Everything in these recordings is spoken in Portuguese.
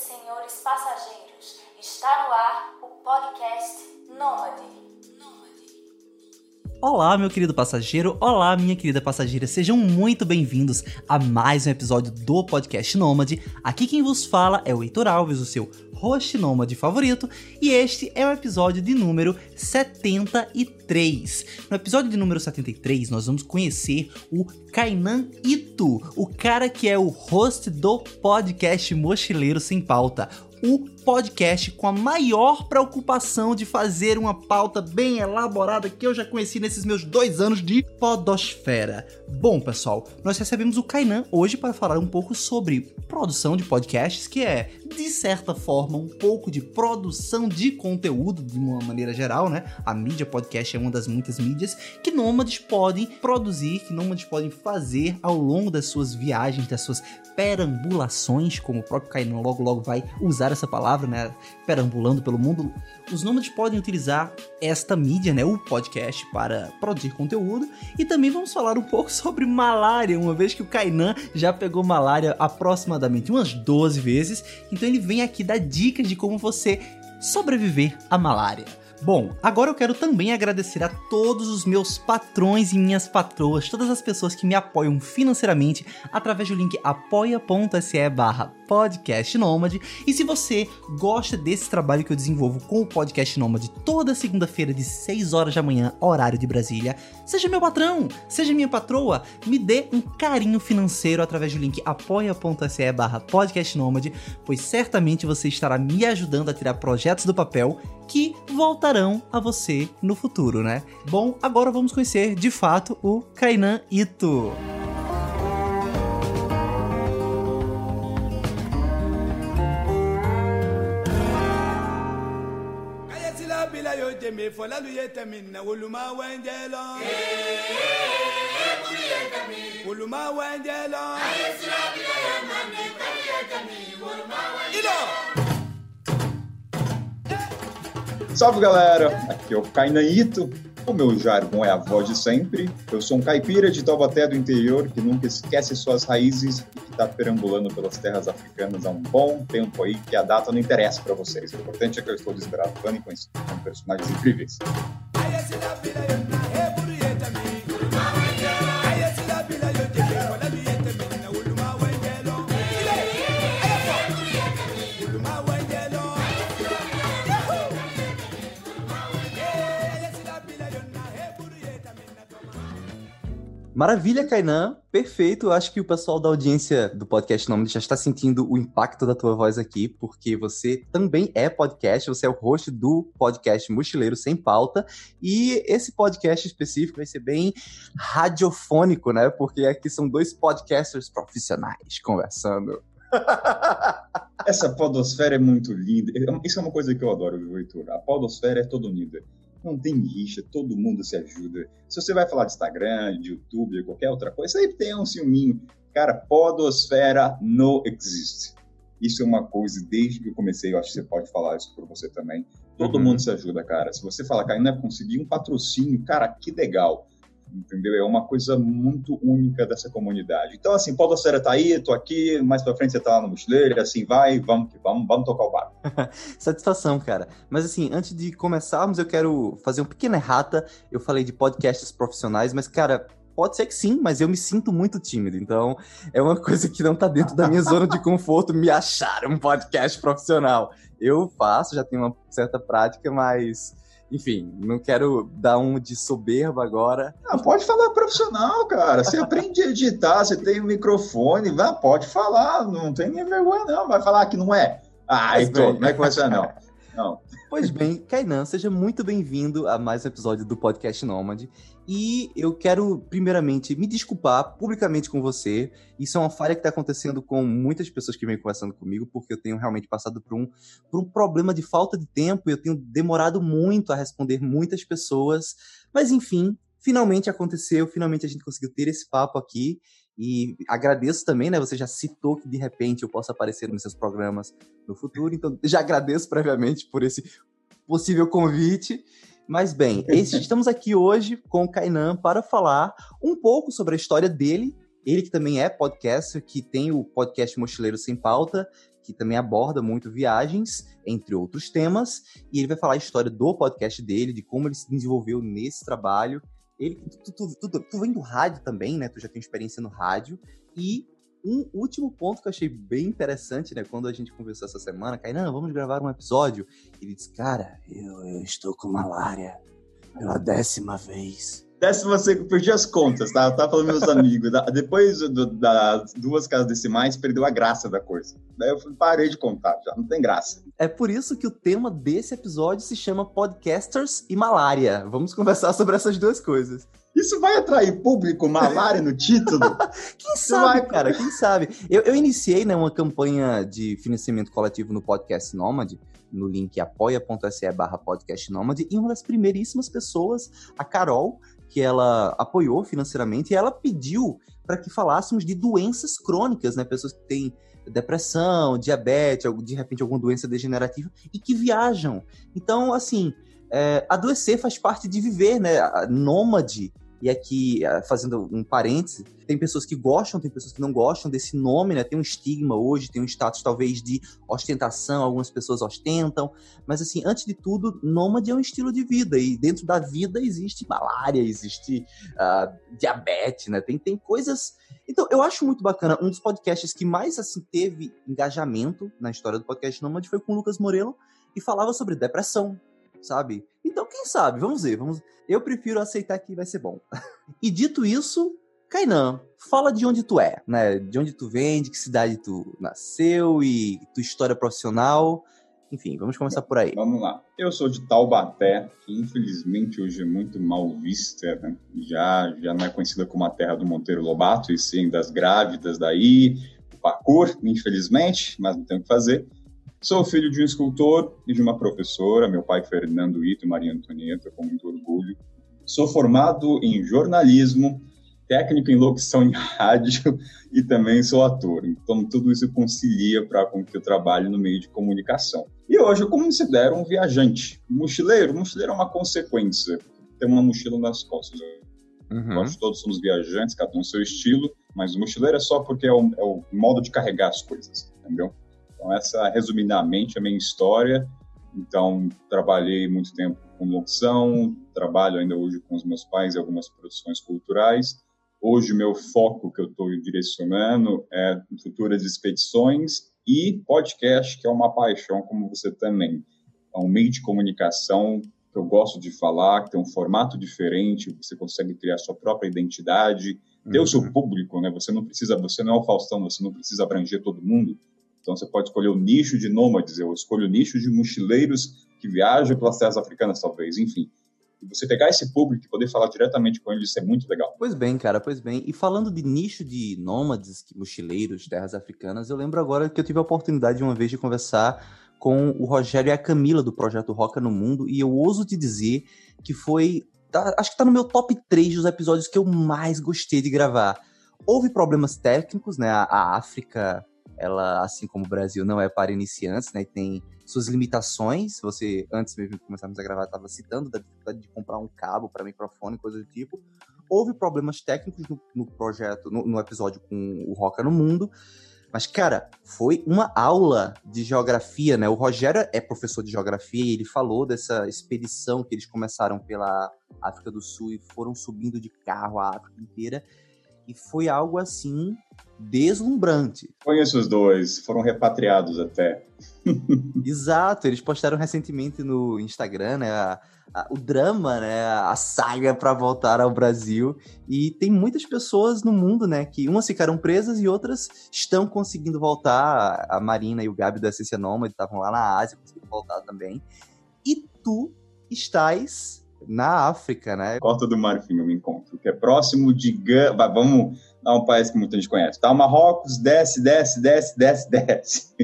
senhores passageiros, está no ar o podcast Nômade. Olá, meu querido passageiro, olá, minha querida passageira, sejam muito bem-vindos a mais um episódio do podcast Nômade. Aqui quem vos fala é o Heitor Alves, o seu host nômade favorito, e este é o episódio de número 73. No episódio de número 73, nós vamos conhecer o Kainan Ito, o cara que é o host do podcast Mochileiro Sem Pauta o podcast com a maior preocupação de fazer uma pauta bem elaborada que eu já conheci nesses meus dois anos de podosfera. Bom, pessoal, nós recebemos o Kainan hoje para falar um pouco sobre produção de podcasts, que é, de certa forma, um pouco de produção de conteúdo de uma maneira geral, né? A mídia podcast é uma das muitas mídias que nômades podem produzir, que nômades podem fazer ao longo das suas viagens, das suas perambulações, como o próprio Kainan logo logo vai usar essa palavra, né? Perambulando pelo mundo. Os nômades podem utilizar esta mídia, né? O podcast para produzir conteúdo. E também vamos falar um pouco sobre malária, uma vez que o Kainan já pegou malária aproximadamente umas 12 vezes. Então ele vem aqui dar dicas de como você sobreviver à malária. Bom, agora eu quero também agradecer a todos os meus patrões e minhas patroas, todas as pessoas que me apoiam financeiramente através do link apoia.se barra podcast Nômade. E se você gosta desse trabalho que eu desenvolvo com o podcast Nômade toda segunda-feira de 6 horas da manhã, horário de Brasília, seja meu patrão, seja minha patroa, me dê um carinho financeiro através do link apoia.se barra podcast Nômade, pois certamente você estará me ajudando a tirar projetos do papel que voltarão a você no futuro, né? Bom, agora vamos conhecer de fato o Kainan Ito. Salve galera, aqui é o Cainaíto. O meu jargão é a voz de sempre. Eu sou um caipira de Taubaté do interior que nunca esquece suas raízes e que está perambulando pelas terras africanas há um bom tempo aí, que a data não interessa para vocês. O importante é que eu estou desbravando e conhecendo personagens incríveis. Maravilha, Kainan. Perfeito. Acho que o pessoal da audiência do podcast Nome já está sentindo o impacto da tua voz aqui, porque você também é podcast, você é o host do podcast Mochileiro Sem Pauta. E esse podcast específico vai ser bem radiofônico, né? Porque aqui são dois podcasters profissionais conversando. Essa podosfera é muito linda. Isso é uma coisa que eu adoro, viu, Heitor? A podosfera é toda unida não tem rixa, todo mundo se ajuda. Se você vai falar de Instagram, de YouTube, qualquer outra coisa, sempre tem um ciúminho. Cara, podosfera não existe. Isso é uma coisa, desde que eu comecei, eu acho que você pode falar isso por você também. Todo uhum. mundo se ajuda, cara. Se você falar, cara, ainda conseguir um patrocínio, cara, que legal entendeu? É uma coisa muito única dessa comunidade. Então, assim, Podosfera tá aí, tô aqui, mais pra frente você tá lá no mochileiro, assim, vai, vamos que vamos, vamos tocar o barco. Satisfação, cara. Mas, assim, antes de começarmos, eu quero fazer um pequeno errata. Eu falei de podcasts profissionais, mas, cara, Pode ser que sim, mas eu me sinto muito tímido. Então, é uma coisa que não tá dentro da minha zona de conforto me achar um podcast profissional. Eu faço, já tenho uma certa prática, mas enfim, não quero dar um de soberba agora. Não, pode falar profissional, cara. Você aprende a editar, você tem um microfone, vai, pode falar, não tem nem vergonha, não. Vai falar que não é. Ah, então, não é que vai ser, não. Não. Pois bem, Kainan, seja muito bem-vindo a mais um episódio do Podcast Nômade. E eu quero, primeiramente, me desculpar publicamente com você. Isso é uma falha que está acontecendo com muitas pessoas que vêm conversando comigo, porque eu tenho realmente passado por um, por um problema de falta de tempo e eu tenho demorado muito a responder muitas pessoas. Mas, enfim, finalmente aconteceu, finalmente a gente conseguiu ter esse papo aqui. E agradeço também, né? Você já citou que de repente eu possa aparecer nos seus programas no futuro, então já agradeço previamente por esse possível convite. Mas bem, esse, estamos aqui hoje com o Kainan para falar um pouco sobre a história dele Ele que também é podcaster, que tem o podcast Mochileiro Sem Pauta, que também aborda muito viagens, entre outros temas, e ele vai falar a história do podcast dele, de como ele se desenvolveu nesse trabalho. Ele, tu, tu, tu, tu vem do rádio também, né? Tu já tem experiência no rádio, e um último ponto que eu achei bem interessante, né? Quando a gente conversou essa semana, Kainan, vamos gravar um episódio. Ele disse, cara, eu, eu estou com malária pela décima vez. Décima eu perdi as contas, tá? Eu tava falando meus amigos. depois do, das duas casas decimais, perdeu a graça da coisa. Daí eu parei de contar, já não tem graça. É por isso que o tema desse episódio se chama Podcasters e Malária. Vamos conversar sobre essas duas coisas. Isso vai atrair público malária no título? Quem sabe, vai... cara, quem sabe? Eu, eu iniciei né, uma campanha de financiamento coletivo no Podcast Nômade, no link apoia.se barra podcast Nômade, e uma das primeiríssimas pessoas, a Carol, que ela apoiou financeiramente, e ela pediu para que falássemos de doenças crônicas, né? Pessoas que têm depressão, diabetes, de repente alguma doença degenerativa, e que viajam. Então, assim, é, adoecer faz parte de viver, né? Nômade e aqui, ah, fazendo um parêntese, tem pessoas que gostam, tem pessoas que não gostam desse nome, né? Tem um estigma hoje, tem um status talvez de ostentação, algumas pessoas ostentam. Mas, assim, antes de tudo, nômade é um estilo de vida. E dentro da vida existe malária, existe uh, diabetes, né? Tem, tem coisas. Então, eu acho muito bacana. Um dos podcasts que mais, assim, teve engajamento na história do podcast Nômade foi com o Lucas Morelo e falava sobre depressão, sabe? Então, quem sabe? Vamos ver. Vamos... Eu prefiro aceitar que vai ser bom. e dito isso, Kainan, fala de onde tu é, né? De onde tu vem, de que cidade tu nasceu e tua história profissional. Enfim, vamos começar por aí. Vamos lá. Eu sou de Taubaté, que infelizmente hoje é muito mal vista, né? Já, já não é conhecida como a terra do Monteiro Lobato, e sim das grávidas daí, o parkour, infelizmente, mas não tem o que fazer. Sou filho de um escultor e de uma professora, meu pai Fernando Ito e Maria Antonieta, com muito orgulho. Sou formado em jornalismo, técnico em locução em rádio e também sou ator. Então, tudo isso concilia para com que eu trabalhe no meio de comunicação. E hoje eu considero um viajante. Mochileiro? Mochileiro é uma consequência. Ter uma mochila nas costas. Uhum. Nós todos somos viajantes, cada um seu estilo, mas o mochileiro é só porque é o, é o modo de carregar as coisas, entendeu? Então, essa, resumidamente, é a minha história. Então, trabalhei muito tempo com locução, trabalho ainda hoje com os meus pais em algumas produções culturais. Hoje, o meu foco que eu estou direcionando é futuras expedições e podcast, que é uma paixão, como você também. É um meio de comunicação que eu gosto de falar, que tem um formato diferente, você consegue criar sua própria identidade, ter uhum. o seu uhum. público, né? Você não precisa, você não é o Faustão, você não precisa abranger todo mundo. Então você pode escolher o nicho de nômades, eu escolho o nicho de mochileiros que viajam pelas terras africanas, talvez, enfim. E você pegar esse público e poder falar diretamente com eles, isso é muito legal. Pois bem, cara, pois bem. E falando de nicho de nômades, mochileiros, terras africanas, eu lembro agora que eu tive a oportunidade uma vez de conversar com o Rogério e a Camila do projeto Roca no Mundo, e eu ouso te dizer que foi. Tá, acho que tá no meu top 3 dos episódios que eu mais gostei de gravar. Houve problemas técnicos, né? A, a África ela, assim como o Brasil, não é para iniciantes, né? Tem suas limitações. Você, antes mesmo de começarmos a gravar, estava citando da dificuldade de comprar um cabo para microfone, coisa do tipo. Houve problemas técnicos no, no projeto, no, no, episódio com o Roca no Mundo. Mas, cara, foi uma aula de geografia, né? O Rogério é professor de geografia e ele falou dessa expedição que eles começaram pela África do Sul e foram subindo de carro a África inteira. E foi algo assim deslumbrante. Conheço os dois, foram repatriados até. Exato, eles postaram recentemente no Instagram, né, a, a, o drama, né, a saga para voltar ao Brasil. E tem muitas pessoas no mundo, né, que umas ficaram presas e outras estão conseguindo voltar. A Marina e o Gabi da Essência Nômade estavam lá na Ásia, conseguiram voltar também. E tu estás na África, né? Costa do Marfim, eu me encontro, que é próximo de Gana. Vamos dar um país que muita gente conhece. Tá, Marrocos, desce, desce, desce, desce, desce.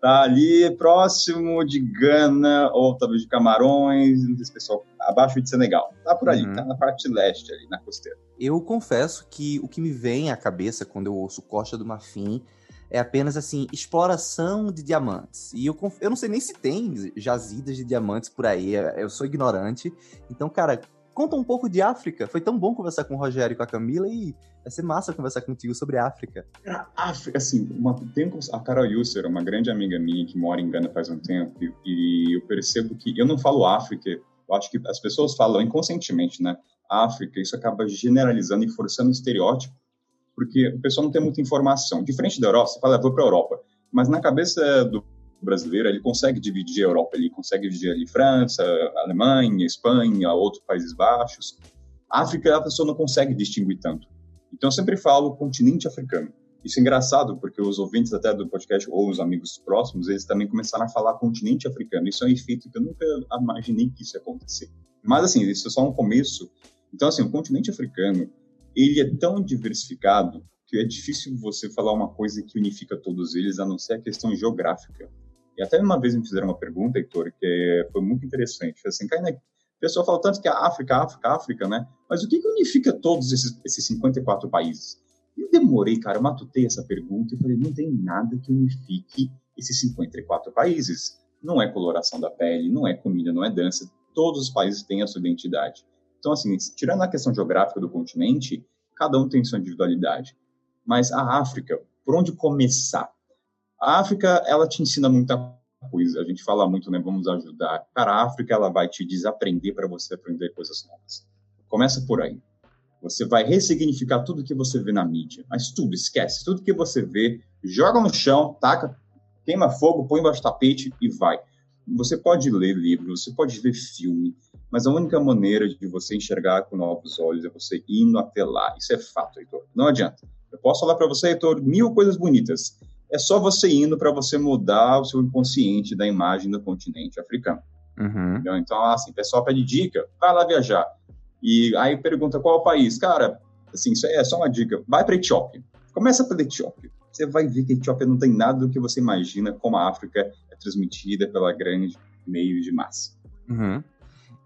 Tá ali próximo de Gana, ou talvez de Camarões, não sei se pessoal, abaixo de Senegal. Tá por ali, uhum. tá na parte leste ali, na costeira. Eu confesso que o que me vem à cabeça quando eu ouço Costa do Marfim é apenas assim, exploração de diamantes. E eu, eu não sei nem se tem jazidas de diamantes por aí, é, eu sou ignorante. Então, cara, conta um pouco de África. Foi tão bom conversar com o Rogério e com a Camila e vai ser massa conversar contigo sobre África. Cara, África, assim, uma, tem a Carol Yusser, uma grande amiga minha que mora em Gana faz um tempo, e, e eu percebo que eu não falo África, eu acho que as pessoas falam inconscientemente, né? África, isso acaba generalizando e forçando estereótipo, porque o pessoal não tem muita informação. Diferente da Europa, você fala, eu vou para a Europa, mas na cabeça do brasileiro, ele consegue dividir a Europa, ele consegue dividir ali França, Alemanha, Espanha, outros Países Baixos. África, a pessoa não consegue distinguir tanto. Então, eu sempre falo continente africano. Isso é engraçado, porque os ouvintes até do podcast, ou os amigos próximos, eles também começaram a falar continente africano. Isso é um efeito que eu nunca imaginei que isso ia acontecer. Mas, assim, isso é só um começo. Então, assim, o continente africano, ele é tão diversificado que é difícil você falar uma coisa que unifica todos eles, a não ser a questão geográfica. E até uma vez me fizeram uma pergunta, Heitor, que foi muito interessante. Assim, Kainé, o pessoal fala tanto que a África, África, África, né? Mas o que, unifica todos esses, esses 54 países? Eu demorei, cara, eu matutei essa pergunta e falei, não tem nada que unifique esses 54 países. Não é coloração da pele, não é comida, não é dança. Todos os países têm a sua identidade. Então, assim, tirando a questão geográfica do continente, cada um tem sua individualidade. Mas a África, por onde começar? A África, ela te ensina muita coisa. A gente fala muito, né? Vamos ajudar. Cara, a África, ela vai te desaprender para você aprender coisas novas. Começa por aí. Você vai ressignificar tudo que você vê na mídia. Mas tudo, esquece. Tudo que você vê, joga no chão, taca, queima fogo, põe embaixo do tapete e vai. Você pode ler livros, você pode ver filme, mas a única maneira de você enxergar com novos olhos é você indo até lá. Isso é fato, Heitor. Não adianta. Eu posso falar para você, Heitor, mil coisas bonitas é só você indo para você mudar o seu inconsciente da imagem do continente africano. Uhum. Então, assim, o pessoal pede dica, vai lá viajar. E aí pergunta qual é o país. Cara, assim, isso é só uma dica. Vai para Etiópia. Começa pela Etiópia. Você vai ver que a Etiópia não tem nada do que você imagina como a África é transmitida pela grande meio de massa. Uhum.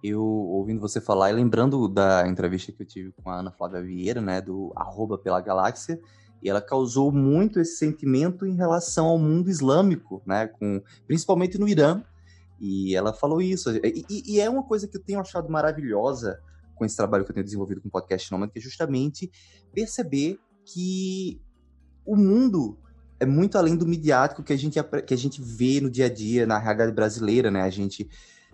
Eu, ouvindo você falar e lembrando da entrevista que eu tive com a Ana Flávia Vieira, né, do arroba pela galáxia, e ela causou muito esse sentimento em relação ao mundo islâmico, né? Com, principalmente no Irã. E ela falou isso. E, e, é uma coisa que eu tenho achado maravilhosa com esse trabalho que eu tenho desenvolvido com o podcast Nômade, que é justamente perceber que o mundo é muito além do midiático que a gente, que a gente vê no dia a dia, na realidade brasileira, né? A gente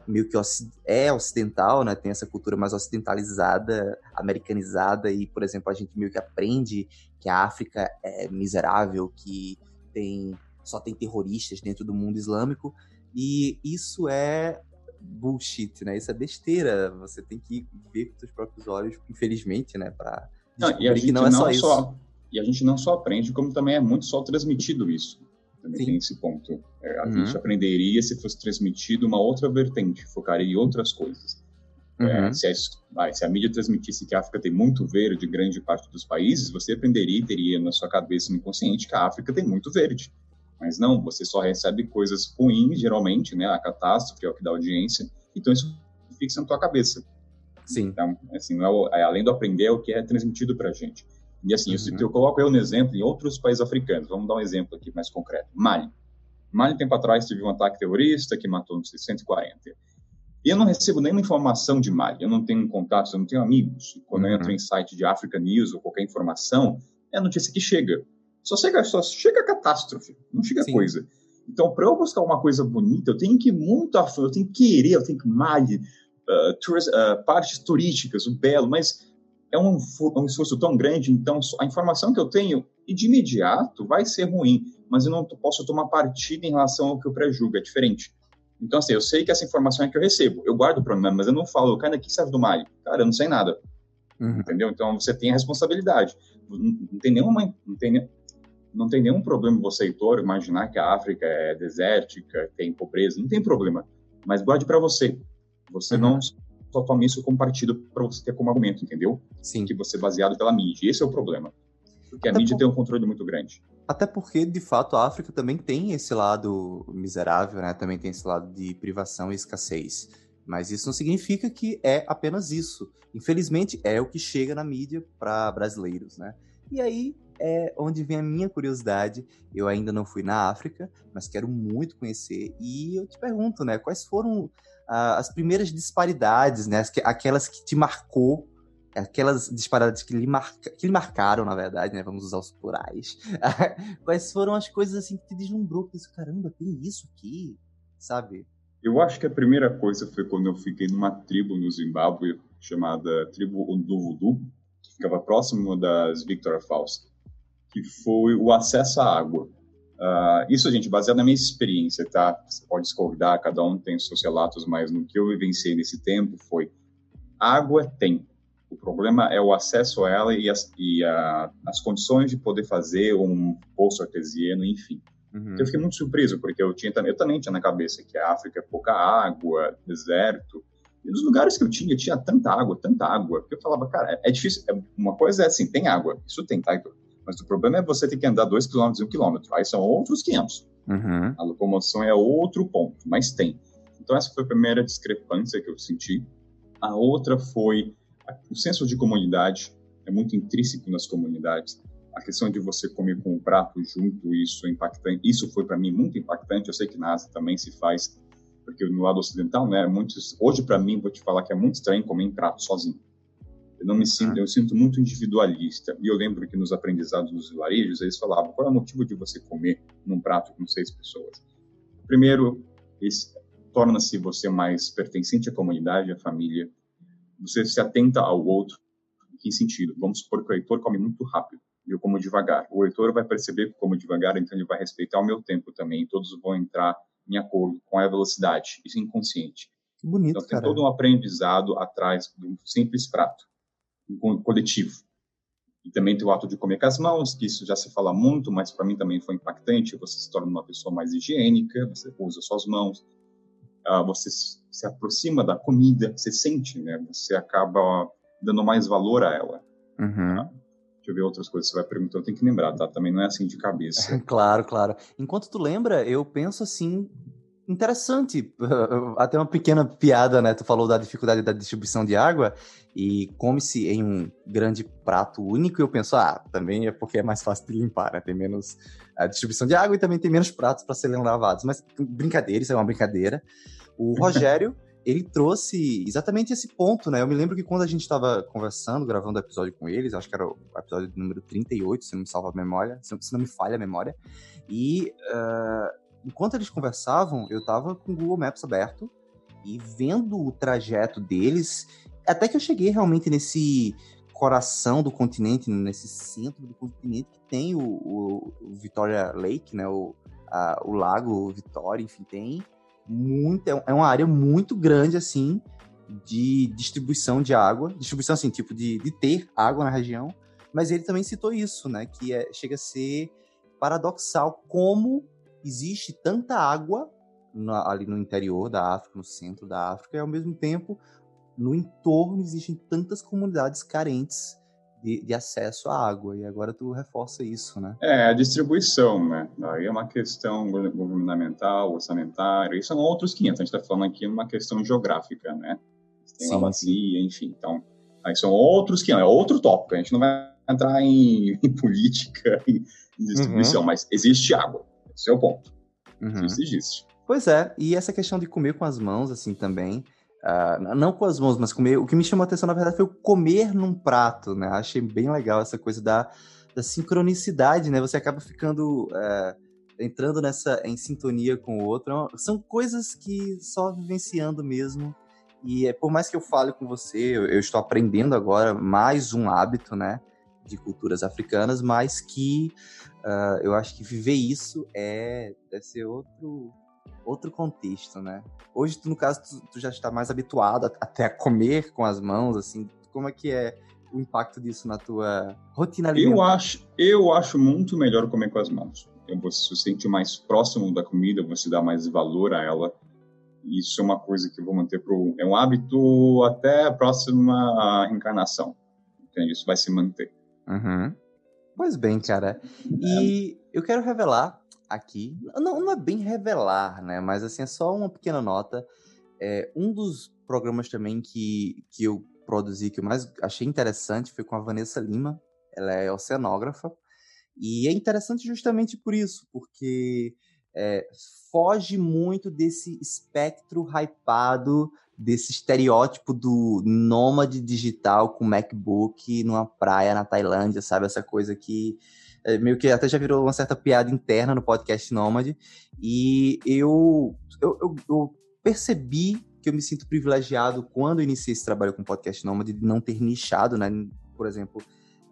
meio que é ocidental, né? Tem essa cultura mais ocidentalizada, americanizada e, por exemplo, a gente meio que aprende que a África é miserável, que tem só tem terroristas dentro do mundo islâmico e isso é bullshit, né? Isso é besteira. Você tem que ver com seus próprios olhos, infelizmente, né? Para descobrir que não é só, só isso. E a gente não só aprende, como também é muito só transmitido isso. Também Sim. tem esse ponto. É, a uhum. gente aprenderia se fosse transmitido uma outra vertente, focaria em outras coisas. É, uhum. É, se, a, se, a, mídia transmitisse que a África tem muito verde, grande parte dos países, você aprenderia e teria na sua cabeça no inconsciente que a África tem muito verde. Mas não, você só recebe coisas ruins, geralmente, né? A catástrofe é o que dá audiência. Então isso fixa na tua cabeça. Sim. Então, assim, não é, é além do aprender, é o que é transmitido para a gente. E assim, uhum. eu, eu, coloco eu no exemplo em outros países africanos. Vamos dar um exemplo aqui mais concreto. Mali. Mali, tempo atrás, teve um ataque terrorista que matou, não sei, 140. E eu não recebo nenhuma informação de Mali. Eu não tenho contatos, eu não tenho amigos. Quando uhum. eu entro em site de Africa News ou qualquer informação, é a notícia que chega. Só chega, só chega a catástrofe, não chega Sim. coisa. Então, para eu buscar uma coisa bonita, eu tenho que ir muito a fundo, eu tenho que querer, eu tenho que Mali, uh, uh, partes turísticas, o belo, mas é um, um esforço tão grande, então a informação que eu tenho, e de imediato, vai ser ruim, mas eu não posso tomar partida em relação ao que eu prejugo, é diferente. Então, assim, eu sei que essa informação é que eu recebo, eu guardo para mim, mas eu não falo, cara, que serve do Mali? Cara, eu não sei nada. Uhum. Entendeu? Então, você tem a responsabilidade. Não, não tem nenhuma... Não tem, não tem nenhum problema você, Heitor, imaginar que a África é desértica, tem pobreza, não tem problema. Mas guarde para você. Você uhum. não só tome isso como partido para você ter como argumento, entendeu? Sim. Que você é baseado pela mídia. Esse é o problema. Porque Até a mídia por... tem um controle muito grande. Até porque, de fato, a África também tem esse lado miserável, né? Também tem esse lado de privação e escassez. Mas isso não significa que é apenas isso. Infelizmente, é o que chega na mídia para brasileiros, né? E aí é onde vem a minha curiosidade. Eu ainda não fui na África, mas quero muito conhecer. E eu te pergunto, né? Quais foram uh, as primeiras disparidades, né? aquelas que te marcou, aquelas disparidades que lhe, marca, que lhe marcaram, na verdade, né? Vamos usar os plurais. Quais foram as coisas assim que te deslumbrou? Que disse, caramba, tem isso aqui, sabe? Eu acho que a primeira coisa foi quando eu fiquei numa tribo no Zimbábue chamada Tribo Voodoo, que ficava próximo das Victoria Falls, que foi o acesso à água. Uh, isso, gente, baseado na minha experiência, tá? Você pode discordar, cada um tem os seus relatos, mas no que eu vivenciei nesse tempo foi água tem. O problema é o acesso a ela e as, e a, as condições de poder fazer um poço artesiano, enfim. Uhum. Eu fiquei muito surpreso, porque eu, tinha, eu também tinha na cabeça que a África é pouca água, deserto. E nos lugares que eu tinha, tinha tanta água, tanta água, que eu falava, cara, é, é difícil. É, uma coisa é assim, tem água, isso tem, tá, Heitor? Mas o problema é você ter que andar 2 km e 1 km. Aí são outros 500. Uhum. A locomoção é outro ponto, mas tem. Então essa foi a primeira discrepância que eu senti. A outra foi o senso de comunidade. É muito intrínseco nas comunidades. A questão de você comer com um prato junto, isso é impactante. Isso foi para mim muito impactante. Eu sei que na Ásia também se faz, porque no lado ocidental, né, muitos, hoje para mim vou te falar que é muito estranho comer em prato sozinho. Eu não me sinto, eu sinto muito individualista. E eu lembro que nos aprendizados dos vilarejos, eles falavam qual é o motivo de você comer num prato com seis pessoas. Primeiro, torna-se você mais pertencente à comunidade, à família. Você se atenta ao outro. Em que sentido? Vamos supor que o Heitor come muito rápido e eu como devagar. O Heitor vai perceber que eu como devagar, então ele vai respeitar o meu tempo também. Todos vão entrar em acordo com a velocidade. Isso é inconsciente. Que bonito, então, tem cara. todo um aprendizado atrás de um simples prato coletivo. E também tem o ato de comer com as mãos, que isso já se fala muito, mas para mim também foi impactante. Você se torna uma pessoa mais higiênica, você usa suas mãos, uh, você se aproxima da comida, você sente, né? Você acaba dando mais valor a ela. Uhum. Uh, deixa eu ver outras coisas que você vai perguntar, eu tenho que lembrar, tá? Também não é assim de cabeça. claro, claro. Enquanto tu lembra, eu penso assim, interessante. Até uma pequena piada, né? Tu falou da dificuldade da distribuição de água e come-se em um grande prato único. E eu penso, ah, também é porque é mais fácil de limpar, né? Tem menos a distribuição de água e também tem menos pratos para serem lavados. Mas brincadeira, isso é uma brincadeira. O Rogério, ele trouxe exatamente esse ponto, né? Eu me lembro que quando a gente estava conversando, gravando o episódio com eles, acho que era o episódio número 38, se não me salva a memória, se não me falha a memória, e. Uh enquanto eles conversavam, eu tava com o Google Maps aberto e vendo o trajeto deles, até que eu cheguei realmente nesse coração do continente, nesse centro do continente que tem o, o, Victoria Lake, né, o, a, o lago Victoria, enfim, tem muito, é, é uma área muito grande, assim, de distribuição de água, distribuição, assim, tipo, de, de ter água na região, mas ele também citou isso, né, que é, chega a ser paradoxal como existe tanta água na, ali no interior da África, no centro da África, e ao mesmo tempo, no entorno existem tantas comunidades carentes de, de, acesso à água. E agora tu reforça isso, né? É, a distribuição, né? Aí é uma questão governamental, orçamentária, isso são outros 500. A gente está falando aqui uma questão geográfica, né? Tem uma bacia, enfim. Então, aí são outros 500, é outro tópico. A gente não vai entrar em, em política, em, em distribuição, uhum. mas existe água. Esse é o ponto. Uhum. Isso existe. Pois é, e essa questão de comer com as mãos, assim, também. Uh, não com as mãos, mas comer. O que me chamou a atenção, na verdade, foi o comer num prato, né? Achei bem legal essa coisa da, da sincronicidade, né? Você acaba ficando. Uh, entrando nessa em sintonia com o outro. É são coisas que só vivenciando mesmo. E é, por mais que eu fale com você, eu, eu estou aprendendo agora mais um hábito, né? De culturas africanas, mas que Uh, eu acho que viver isso é deve ser outro outro contexto, né? Hoje, tu, no caso, tu, tu, já está mais habituado a, até a comer com as mãos, assim. Como é que é o impacto disso na tua rotina alimentar? Eu acho, eu acho muito melhor comer com as mãos. Você se sente mais próximo da comida, você dá mais valor a ela. Isso é uma coisa que eu vou manter pro é um hábito até a próxima encarnação. Entende? Isso vai se manter. Uhum. Pois bem, cara. E eu quero revelar aqui, não, não é bem revelar, né? Mas assim, é só uma pequena nota. É, um dos programas também que, que eu produzi, que eu mais achei interessante, foi com a Vanessa Lima. Ela é oceanógrafa. E é interessante justamente por isso, porque é, foge muito desse espectro hypado, desse estereótipo do nômade digital com MacBook numa praia na Tailândia, sabe? Essa coisa que é, meio que até já virou uma certa piada interna no podcast Nômade. E eu, eu, eu, eu percebi que eu me sinto privilegiado quando iniciei esse trabalho com podcast Nômade de não ter nichado, né? Por exemplo,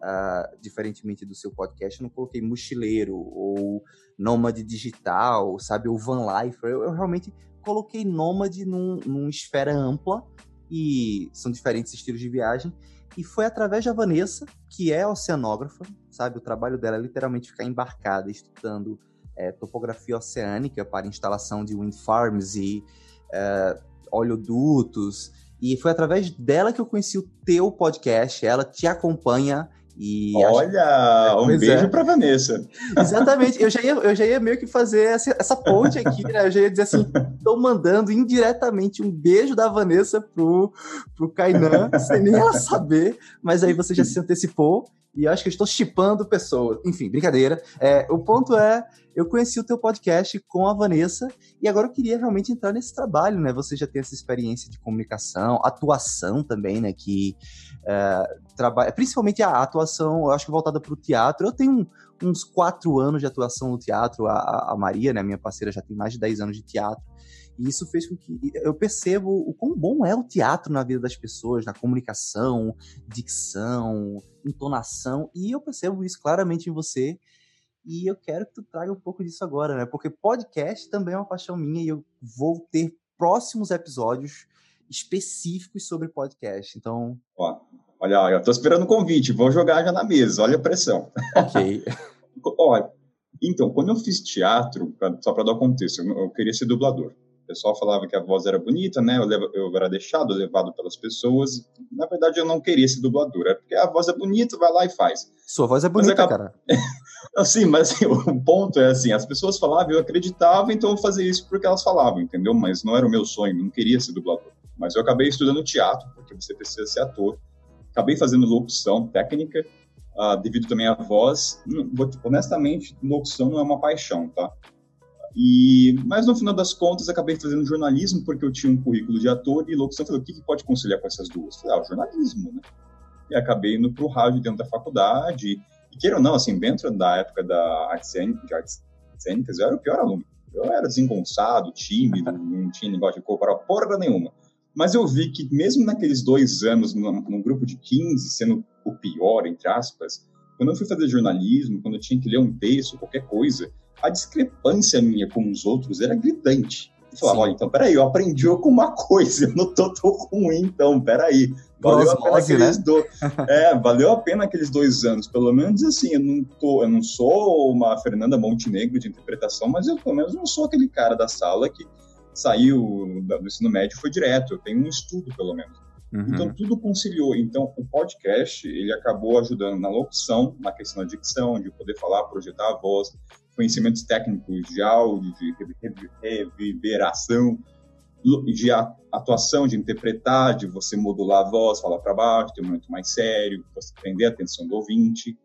uh, diferentemente do seu podcast, eu não coloquei mochileiro ou nômade digital, sabe, ou van lifer. Eu, eu realmente coloquei nômade num, numa esfera ampla e são diferentes estilos de viagem. E foi através da Vanessa, que é oceanógrafa, sabe? O trabalho dela é literalmente ficar embarcada estudando é, topografia oceânica para instalação de wind farms e é, oleodutos. E foi através dela que eu conheci o teu podcast. Ela te acompanha e Olha, acho... um pois beijo é. para Vanessa. Exatamente. Eu já, ia, eu já ia meio que fazer essa, essa ponte aqui, né? Eu já ia dizer assim: estou mandando indiretamente um beijo da Vanessa pro, pro Kainan, sem nem ela saber, mas aí você já se antecipou. E acho que eu estou chipando pessoas. Enfim, brincadeira. É, o ponto é, eu conheci o teu podcast com a Vanessa e agora eu queria realmente entrar nesse trabalho, né? Você já tem essa experiência de comunicação, atuação também, né? Que é, trabalha, principalmente a atuação, eu acho que voltada para o teatro. Eu tenho uns quatro anos de atuação no teatro. A, a Maria, né? Minha parceira, já tem mais de dez anos de teatro. E isso fez com que eu percebo o quão bom é o teatro na vida das pessoas, na comunicação, dicção, entonação, e eu percebo isso claramente em você. E eu quero que tu traga um pouco disso agora, né? Porque podcast também é uma paixão minha e eu vou ter próximos episódios específicos sobre podcast. Então. Ó, olha, eu tô esperando o convite, vou jogar já na mesa, olha a pressão. Ok. Olha, então, quando eu fiz teatro, só para dar o contexto, eu queria ser dublador. O pessoal falava que a voz era bonita, né? Eu, levo, eu era deixado, levado pelas pessoas. Na verdade, eu não queria ser dublador. É porque a voz é bonita, vai lá e faz. Sua voz é bonita, acaba... cara. assim, mas assim, o ponto é assim, as pessoas falavam, eu acreditava, então eu fazia isso porque elas falavam, entendeu? Mas não era o meu sonho, não queria ser dublador. Mas eu acabei estudando teatro, porque você precisa ser ator. Acabei fazendo locução técnica, uh, devido também à voz. Honestamente, locução não é uma paixão, tá? E, mas no final das contas, acabei fazendo jornalismo porque eu tinha um currículo de ator e locução. Falei, o que, que pode conciliar com essas duas? Falei, ah, o jornalismo, né? E acabei indo para o rádio dentro da faculdade. E queira ou não, assim, dentro da época da artes, de artes cênicas, eu era o pior aluno. Eu era desengonçado, tímido, não tinha negócio de cor porra nenhuma. Mas eu vi que mesmo naqueles dois anos, num, num grupo de 15, sendo o pior, entre aspas, quando eu fui fazer jornalismo, quando eu tinha que ler um texto, qualquer coisa, a discrepância minha com os outros era gritante. Eu falava, olha, então, peraí, eu aprendi alguma coisa, eu não tô tão ruim, então, peraí. Valeu a pena aqueles né? dois. É, valeu a pena aqueles dois anos. Pelo menos assim, eu não, tô, eu não sou uma Fernanda Montenegro de interpretação, mas eu pelo menos não sou aquele cara da sala que saiu do ensino médio e foi direto. Eu tenho um estudo, pelo menos. Uhum. Então, tudo conciliou. Então, o podcast, ele acabou ajudando na locução, na questão da dicção, de poder falar, projetar a voz, conhecimentos técnicos de áudio, de reverberação, de atuação, de interpretar, de você modular a voz, falar para baixo, ter um momento mais sério, você prender a atenção do ouvinte.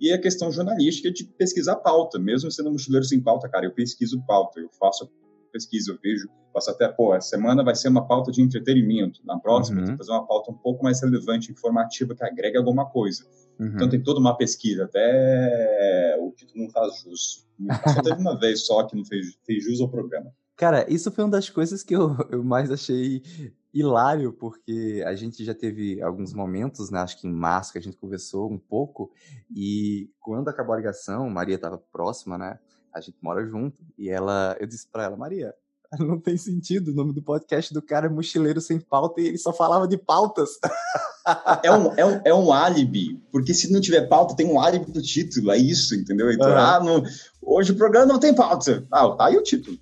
E a questão jornalística de pesquisar pauta, mesmo sendo mochileiro sem pauta, cara, eu pesquiso pauta, eu faço pesquisa, eu vejo, faço até, pô, essa semana vai ser uma pauta de entretenimento, na próxima uhum. eu fazer uma pauta um pouco mais relevante, informativa, que agrega alguma coisa. Uhum. Então tem toda uma pesquisa, até o título não faz jus. Só teve uma vez só que não fez, fez jus ao programa. Cara, isso foi uma das coisas que eu, eu mais achei hilário, porque a gente já teve alguns momentos, né, acho que em março que a gente conversou um pouco, e quando acabou a ligação, Maria estava próxima, né, a gente mora junto, e ela, eu disse para ela, Maria, não tem sentido, o nome do podcast do cara é Mochileiro Sem Pauta, e ele só falava de pautas. é, um, é, um, é um álibi, porque se não tiver pauta, tem um álibi do título, é isso, entendeu? Então, ah, não, hoje o programa não tem pauta. Ah, tá aí o título.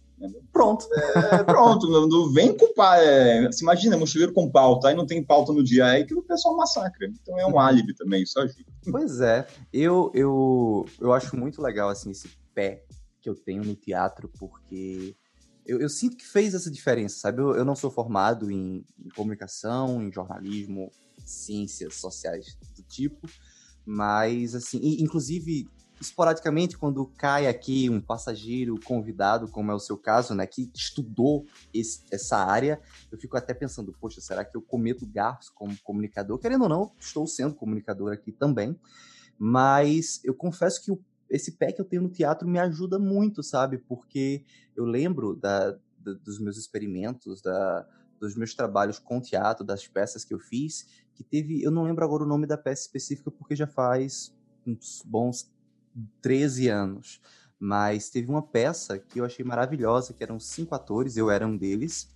Pronto. É, pronto, não, não, vem culpar. É, se imagina, mochileiro com pauta, aí não tem pauta no dia, aí que o pessoal massacra. Então é um uhum. álibi também, isso ajuda. Pois é, eu, eu, eu acho muito legal assim, esse pé que eu tenho no teatro, porque eu, eu sinto que fez essa diferença, sabe? Eu, eu não sou formado em, em comunicação, em jornalismo, ciências sociais do tipo, mas assim, inclusive esporadicamente, quando cai aqui um passageiro convidado, como é o seu caso, né, que estudou esse, essa área, eu fico até pensando, poxa, será que eu cometo gafos como comunicador? Querendo ou não, estou sendo comunicador aqui também, mas eu confesso que o, esse pé que eu tenho no teatro me ajuda muito, sabe? Porque eu lembro da, da, dos meus experimentos, da, dos meus trabalhos com teatro, das peças que eu fiz, que teve, eu não lembro agora o nome da peça específica porque já faz uns bons 13 anos, mas teve uma peça que eu achei maravilhosa, que eram cinco atores, eu era um deles,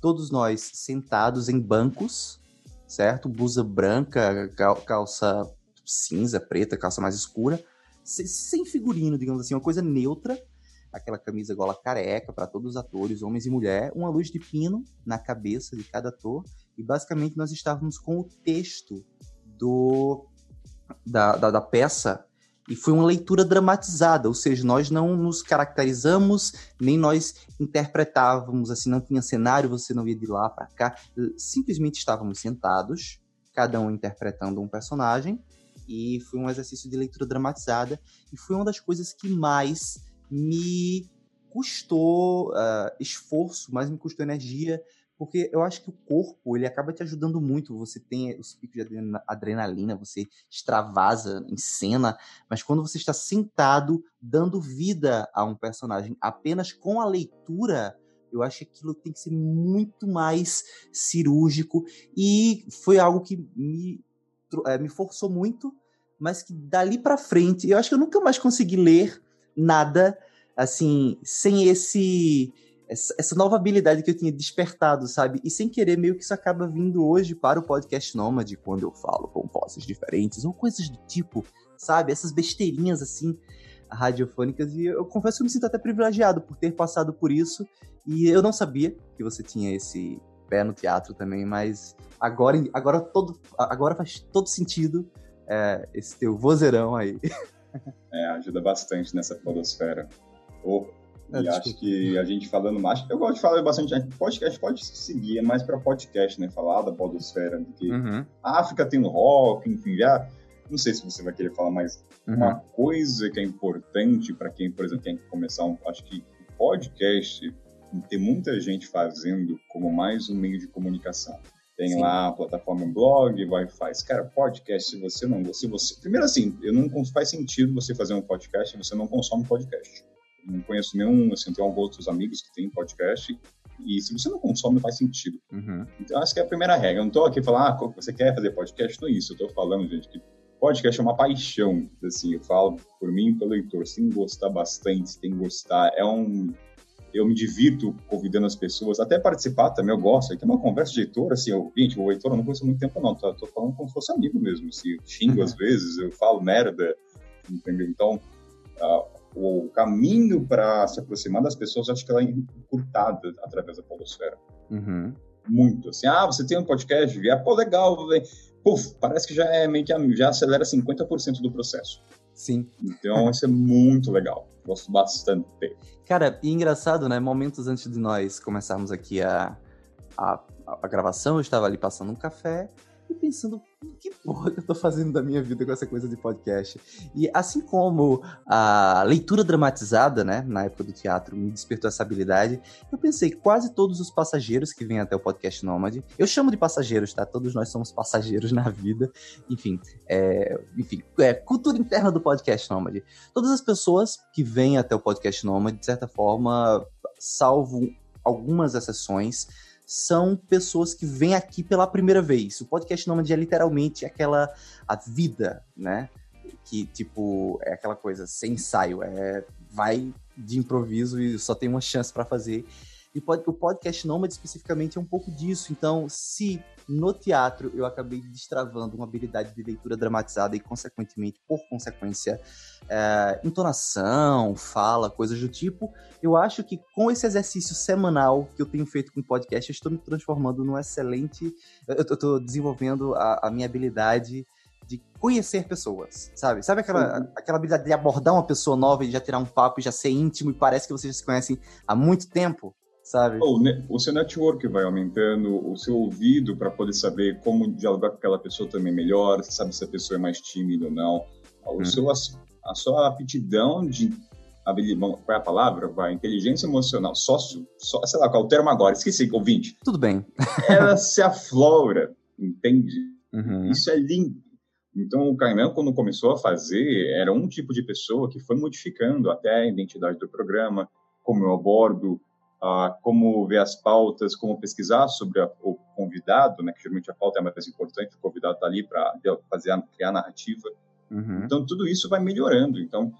todos nós sentados em bancos, certo? Blusa branca, calça cinza, preta, calça mais escura, sem figurino, digamos assim, uma coisa neutra, aquela camisa gola careca para todos os atores, homens e mulher, uma luz de pino na cabeça de cada ator, e basicamente nós estávamos com o texto do da, da, da peça e foi uma leitura dramatizada, ou seja, nós não nos caracterizamos, nem nós interpretávamos, assim, não tinha cenário, você não ia de lá para cá, simplesmente estávamos sentados, cada um interpretando um personagem, e foi um exercício de leitura dramatizada, e foi uma das coisas que mais me custou uh, esforço, mais me custou energia, porque eu acho que o corpo ele acaba te ajudando muito. Você tem os picos de adrenalina, você extravasa em cena, mas quando você está sentado dando vida a um personagem apenas com a leitura, eu acho que aquilo tem que ser muito mais cirúrgico e foi algo que me, é, me forçou muito, mas que dali para frente eu acho que eu nunca mais consegui ler nada assim sem esse essa, nova habilidade que eu tinha despertado, sabe? E sem querer, meio que isso acaba vindo hoje para o podcast Nômade, quando eu falo com vozes diferentes, ou coisas do tipo, sabe? Essas besteirinhas assim, radiofônicas. E eu confesso que eu me sinto até privilegiado por ter passado por isso. E eu não sabia que você tinha esse pé no teatro também, mas agora, agora, todo, agora faz todo sentido é, esse teu vozeirão aí. É, ajuda bastante nessa podosfera. Oh, e é, acho que a gente falando mais. Eu gosto de falar bastante. Podcast pode seguir, é mais para podcast, né? Falar da podosfera. Porque uhum. a África tem o rock, enfim, já. Não sei se você vai querer falar, mas uhum. uma coisa que é importante para quem, por exemplo, quer começar um. Acho que podcast tem muita gente fazendo como mais um meio de comunicação. Tem Sim. lá a plataforma blog, faz. Cara, podcast, se você não. Se você, primeiro assim, eu não faz sentido você fazer um podcast se você não consome podcast não conheço nenhum, assim, tenho alguns outros amigos que têm podcast, e se você não consome, não faz sentido. Uhum. Então, essa é a primeira regra. Eu não estou aqui falando, ah, você quer fazer podcast? Não é isso. Eu estou falando, gente, que podcast é uma paixão. Assim, eu falo por mim e pelo leitor. Você tem que gostar bastante, tem que gostar. É um... Eu me divirto convidando as pessoas, até participar também, eu gosto. Aqui é uma conversa de leitor, assim, eu, gente, o leitor eu não conheço muito tempo, não. Tô, tô falando como se fosse amigo mesmo. Assim, eu xingo uhum. às vezes, eu falo merda, entendeu? Então, uh, o caminho para se aproximar das pessoas, acho que ela é encurtada através da podosfera. Uhum. Muito. Assim, ah, você tem um podcast? É, pô, legal. Puf, parece que já é meio que já acelera 50% do processo. Sim. Então, isso é muito legal. Gosto bastante. Cara, e engraçado, né? Momentos antes de nós começarmos aqui a, a, a gravação, eu estava ali passando um café e pensando, que porra que eu tô fazendo da minha vida com essa coisa de podcast? E assim como a leitura dramatizada, né, na época do teatro, me despertou essa habilidade, eu pensei, quase todos os passageiros que vêm até o podcast Nômade, eu chamo de passageiros, tá? Todos nós somos passageiros na vida, enfim, é, enfim, é, cultura interna do podcast Nômade. Todas as pessoas que vêm até o podcast Nômade, de certa forma, salvo algumas exceções, são pessoas que vêm aqui pela primeira vez. O podcast Nômade é literalmente aquela a vida, né? Que, tipo, é aquela coisa sem ensaio, é vai de improviso e só tem uma chance para fazer. E o podcast Nômade especificamente é um pouco disso. Então, se no teatro eu acabei destravando uma habilidade de leitura dramatizada e, consequentemente, por consequência, é, entonação, fala, coisas do tipo, eu acho que com esse exercício semanal que eu tenho feito com o podcast, eu estou me transformando num excelente. Eu estou desenvolvendo a, a minha habilidade de conhecer pessoas, sabe? Sabe aquela, aquela habilidade de abordar uma pessoa nova e já tirar um papo e já ser íntimo e parece que vocês se conhecem há muito tempo? Sabe? O, seu network vai aumentando, o seu ouvido para poder saber como dialogar com aquela pessoa também melhor, sabe se a pessoa é mais tímida ou não. O hum. seu, a sua aptidão de qual é a palavra? Vai, inteligência emocional, sócio, só, sei lá qual é o termo agora, esqueci, ouvinte. Tudo bem. Ela se aflora, entende? Uhum. Isso é lindo. Então, o Kainan, quando começou a fazer, era um tipo de pessoa que foi modificando até a identidade do programa, como eu abordo, uh, como ver as pautas, como pesquisar sobre a, o convidado, né, que geralmente a pauta é mais importante, o convidado está ali para fazer criar a narrativa. Uhum. Então, tudo isso vai melhorando. Então,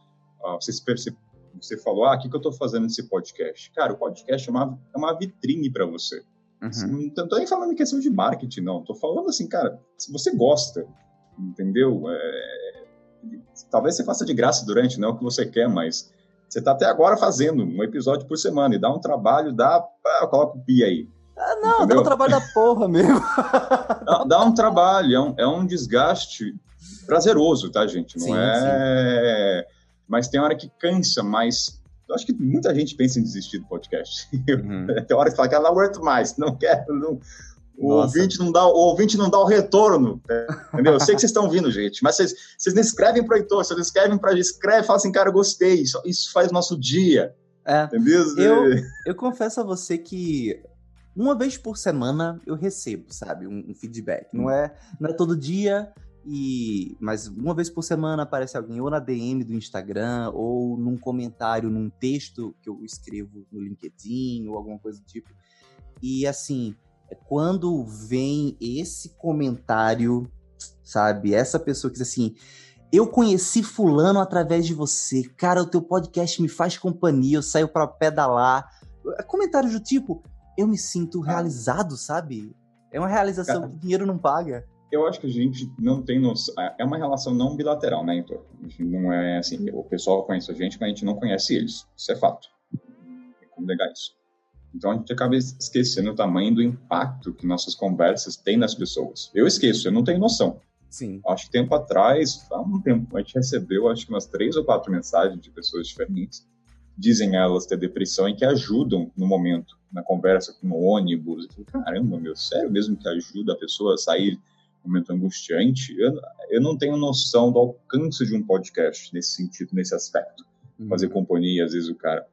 uh, você, você, você falou, ah, o que, que eu estou fazendo nesse podcast? Cara, o podcast é uma, é uma vitrine para você. Uhum. Não estou nem falando em questão de marketing, não. Estou falando assim, cara, se você gosta, entendeu? É... Talvez você faça de graça durante, não é o que você quer, mas você está até agora fazendo um episódio por semana e dá um trabalho, dá. Ah, coloca o pi aí. Ah, não, entendeu? dá um trabalho da porra mesmo. dá, dá, um trabalho, é um, é um desgaste prazeroso, tá, gente? Não sim, é. Sim. Mas tem hora que cansa, mas eu acho que muita gente pensa em desistir do podcast. Uhum. Tem hora que fala que ela não aguento mais, não quero, não, o ouvinte, não dá, o ouvinte não dá o retorno, entendeu? Eu sei que vocês estão vindo, gente, mas vocês, vocês não escrevem para o Heitor, vocês escrevem para escreve e falam assim, cara, eu gostei, isso, isso faz nosso dia. É, entendeu? Eu, eu confesso a você que uma vez por semana eu recebo, sabe, um, um feedback. Não é, não é todo dia, e mas uma vez por semana aparece alguém ou na DM do Instagram ou num comentário num texto que eu escrevo no LinkedIn ou alguma coisa do tipo. E assim, é quando vem esse comentário, sabe? Essa pessoa que diz assim: Eu conheci Fulano através de você. Cara, o teu podcast me faz companhia. Eu saio para pedalar. É comentário do tipo: Eu me sinto ah. realizado, sabe? É uma realização que o dinheiro não paga. Eu acho que a gente não tem noção. É, é uma relação não bilateral, né, então? Não é assim: o pessoal conhece a gente, mas a gente não conhece eles. Isso é fato. Tem como negar isso. Então a gente acaba esquecendo o tamanho do impacto que nossas conversas têm nas pessoas. Eu esqueço, eu não tenho noção. Sim. Acho que tempo atrás, há um tempo, a gente recebeu acho que umas três ou quatro mensagens de pessoas diferentes. Dizem elas ter depressão e que ajudam no momento, na conversa, no ônibus. Eu falei, caramba, meu, sério mesmo que ajuda a pessoa a sair um momento angustiante? Eu, eu não tenho noção do alcance de um podcast nesse sentido, nesse aspecto. Uhum. Fazer companhia, às vezes o cara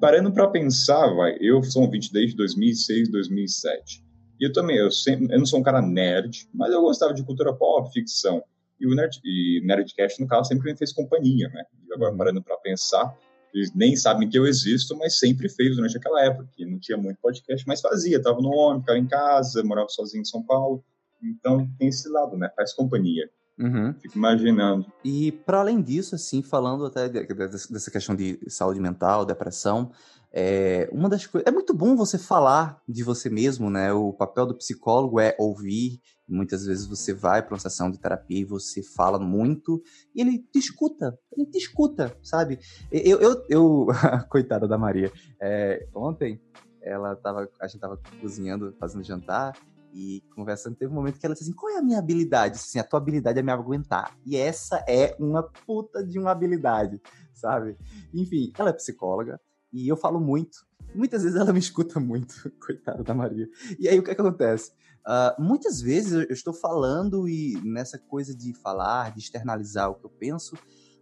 parando para pensar, vai, eu sou um 20 desde 2006, 2007. E eu também, eu, sempre, eu não sou um cara nerd, mas eu gostava de cultura pop, ficção. E o nerd, e Nerdcast, no caso, sempre me fez companhia, né? E agora, uhum. parando para pensar, eles nem sabem que eu existo, mas sempre fez durante aquela época, que não tinha muito podcast, mas fazia. Tava no ônibus, ficava em casa, morava sozinho em São Paulo. Então, tem esse lado, né? Faz companhia. Uhum. Fico imaginando. E para além disso, assim, falando até dessa questão de saúde mental, depressão, é, uma das coisas. É muito bom você falar de você mesmo, né? O papel do psicólogo é ouvir. Muitas vezes você vai para uma sessão de terapia e você fala muito e ele te escuta. Ele te escuta, sabe? Eu, eu, eu coitada da Maria. É, ontem ela tava, a gente tava cozinhando, fazendo jantar e conversando, teve um momento que ela disse assim: qual é a minha habilidade? Assim, a tua habilidade é me aguentar. E essa é uma puta de uma habilidade, sabe? Enfim, ela é psicóloga e eu falo muito. Muitas vezes ela me escuta muito, coitada da Maria. E aí o que, é que acontece? Uh, muitas vezes eu estou falando e nessa coisa de falar, de externalizar o que eu penso,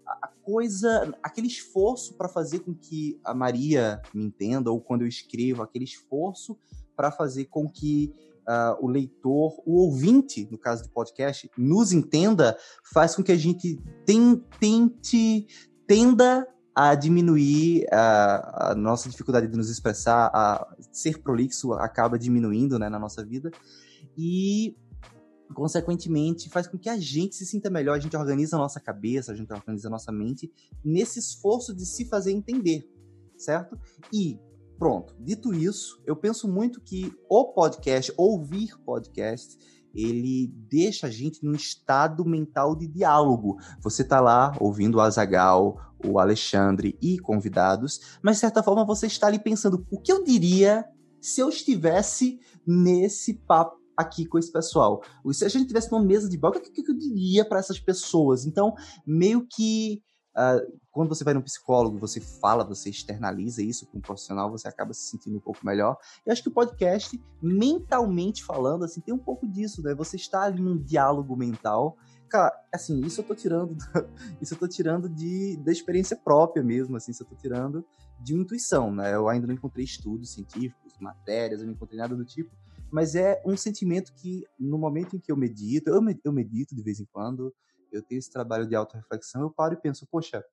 a coisa, aquele esforço para fazer com que a Maria me entenda, ou quando eu escrevo, aquele esforço para fazer com que uh, o leitor, o ouvinte, no caso do podcast, nos entenda, faz com que a gente tente, tenda a diminuir a, a, nossa dificuldade de nos expressar, a ser prolixo acaba diminuindo né, na nossa vida. E, consequentemente, faz com que a gente se sinta melhor, a gente organiza a nossa cabeça, a gente organiza a nossa mente nesse esforço de se fazer entender, certo? E Pronto, dito isso, eu penso muito que o podcast, ouvir podcast, ele deixa a gente num estado mental de diálogo. Você tá lá ouvindo o Azagal, o Alexandre e convidados, mas de certa forma você está ali pensando: o que eu diria se eu estivesse nesse papo aqui com esse pessoal? Se a gente tivesse numa mesa de bar, o que, que eu diria para essas pessoas? Então, meio que Uh, quando você vai no psicólogo, você fala, você externaliza isso com um profissional, você acaba se sentindo um pouco melhor. E acho que o podcast, mentalmente falando, assim, tem um pouco disso, né? Você está ali num diálogo mental. cara, assim, isso eu tô tirando, isso eu tô tirando de, da experiência própria mesmo, assim, isso eu tô tirando de intuição, né? Eu ainda não encontrei estudos científicos, matérias, eu não encontrei nada do tipo, mas é um sentimento que no momento em que eu medito, eu, eu medito de vez em quando, eu tenho esse trabalho de autorreflexão, eu paro e penso, poxa,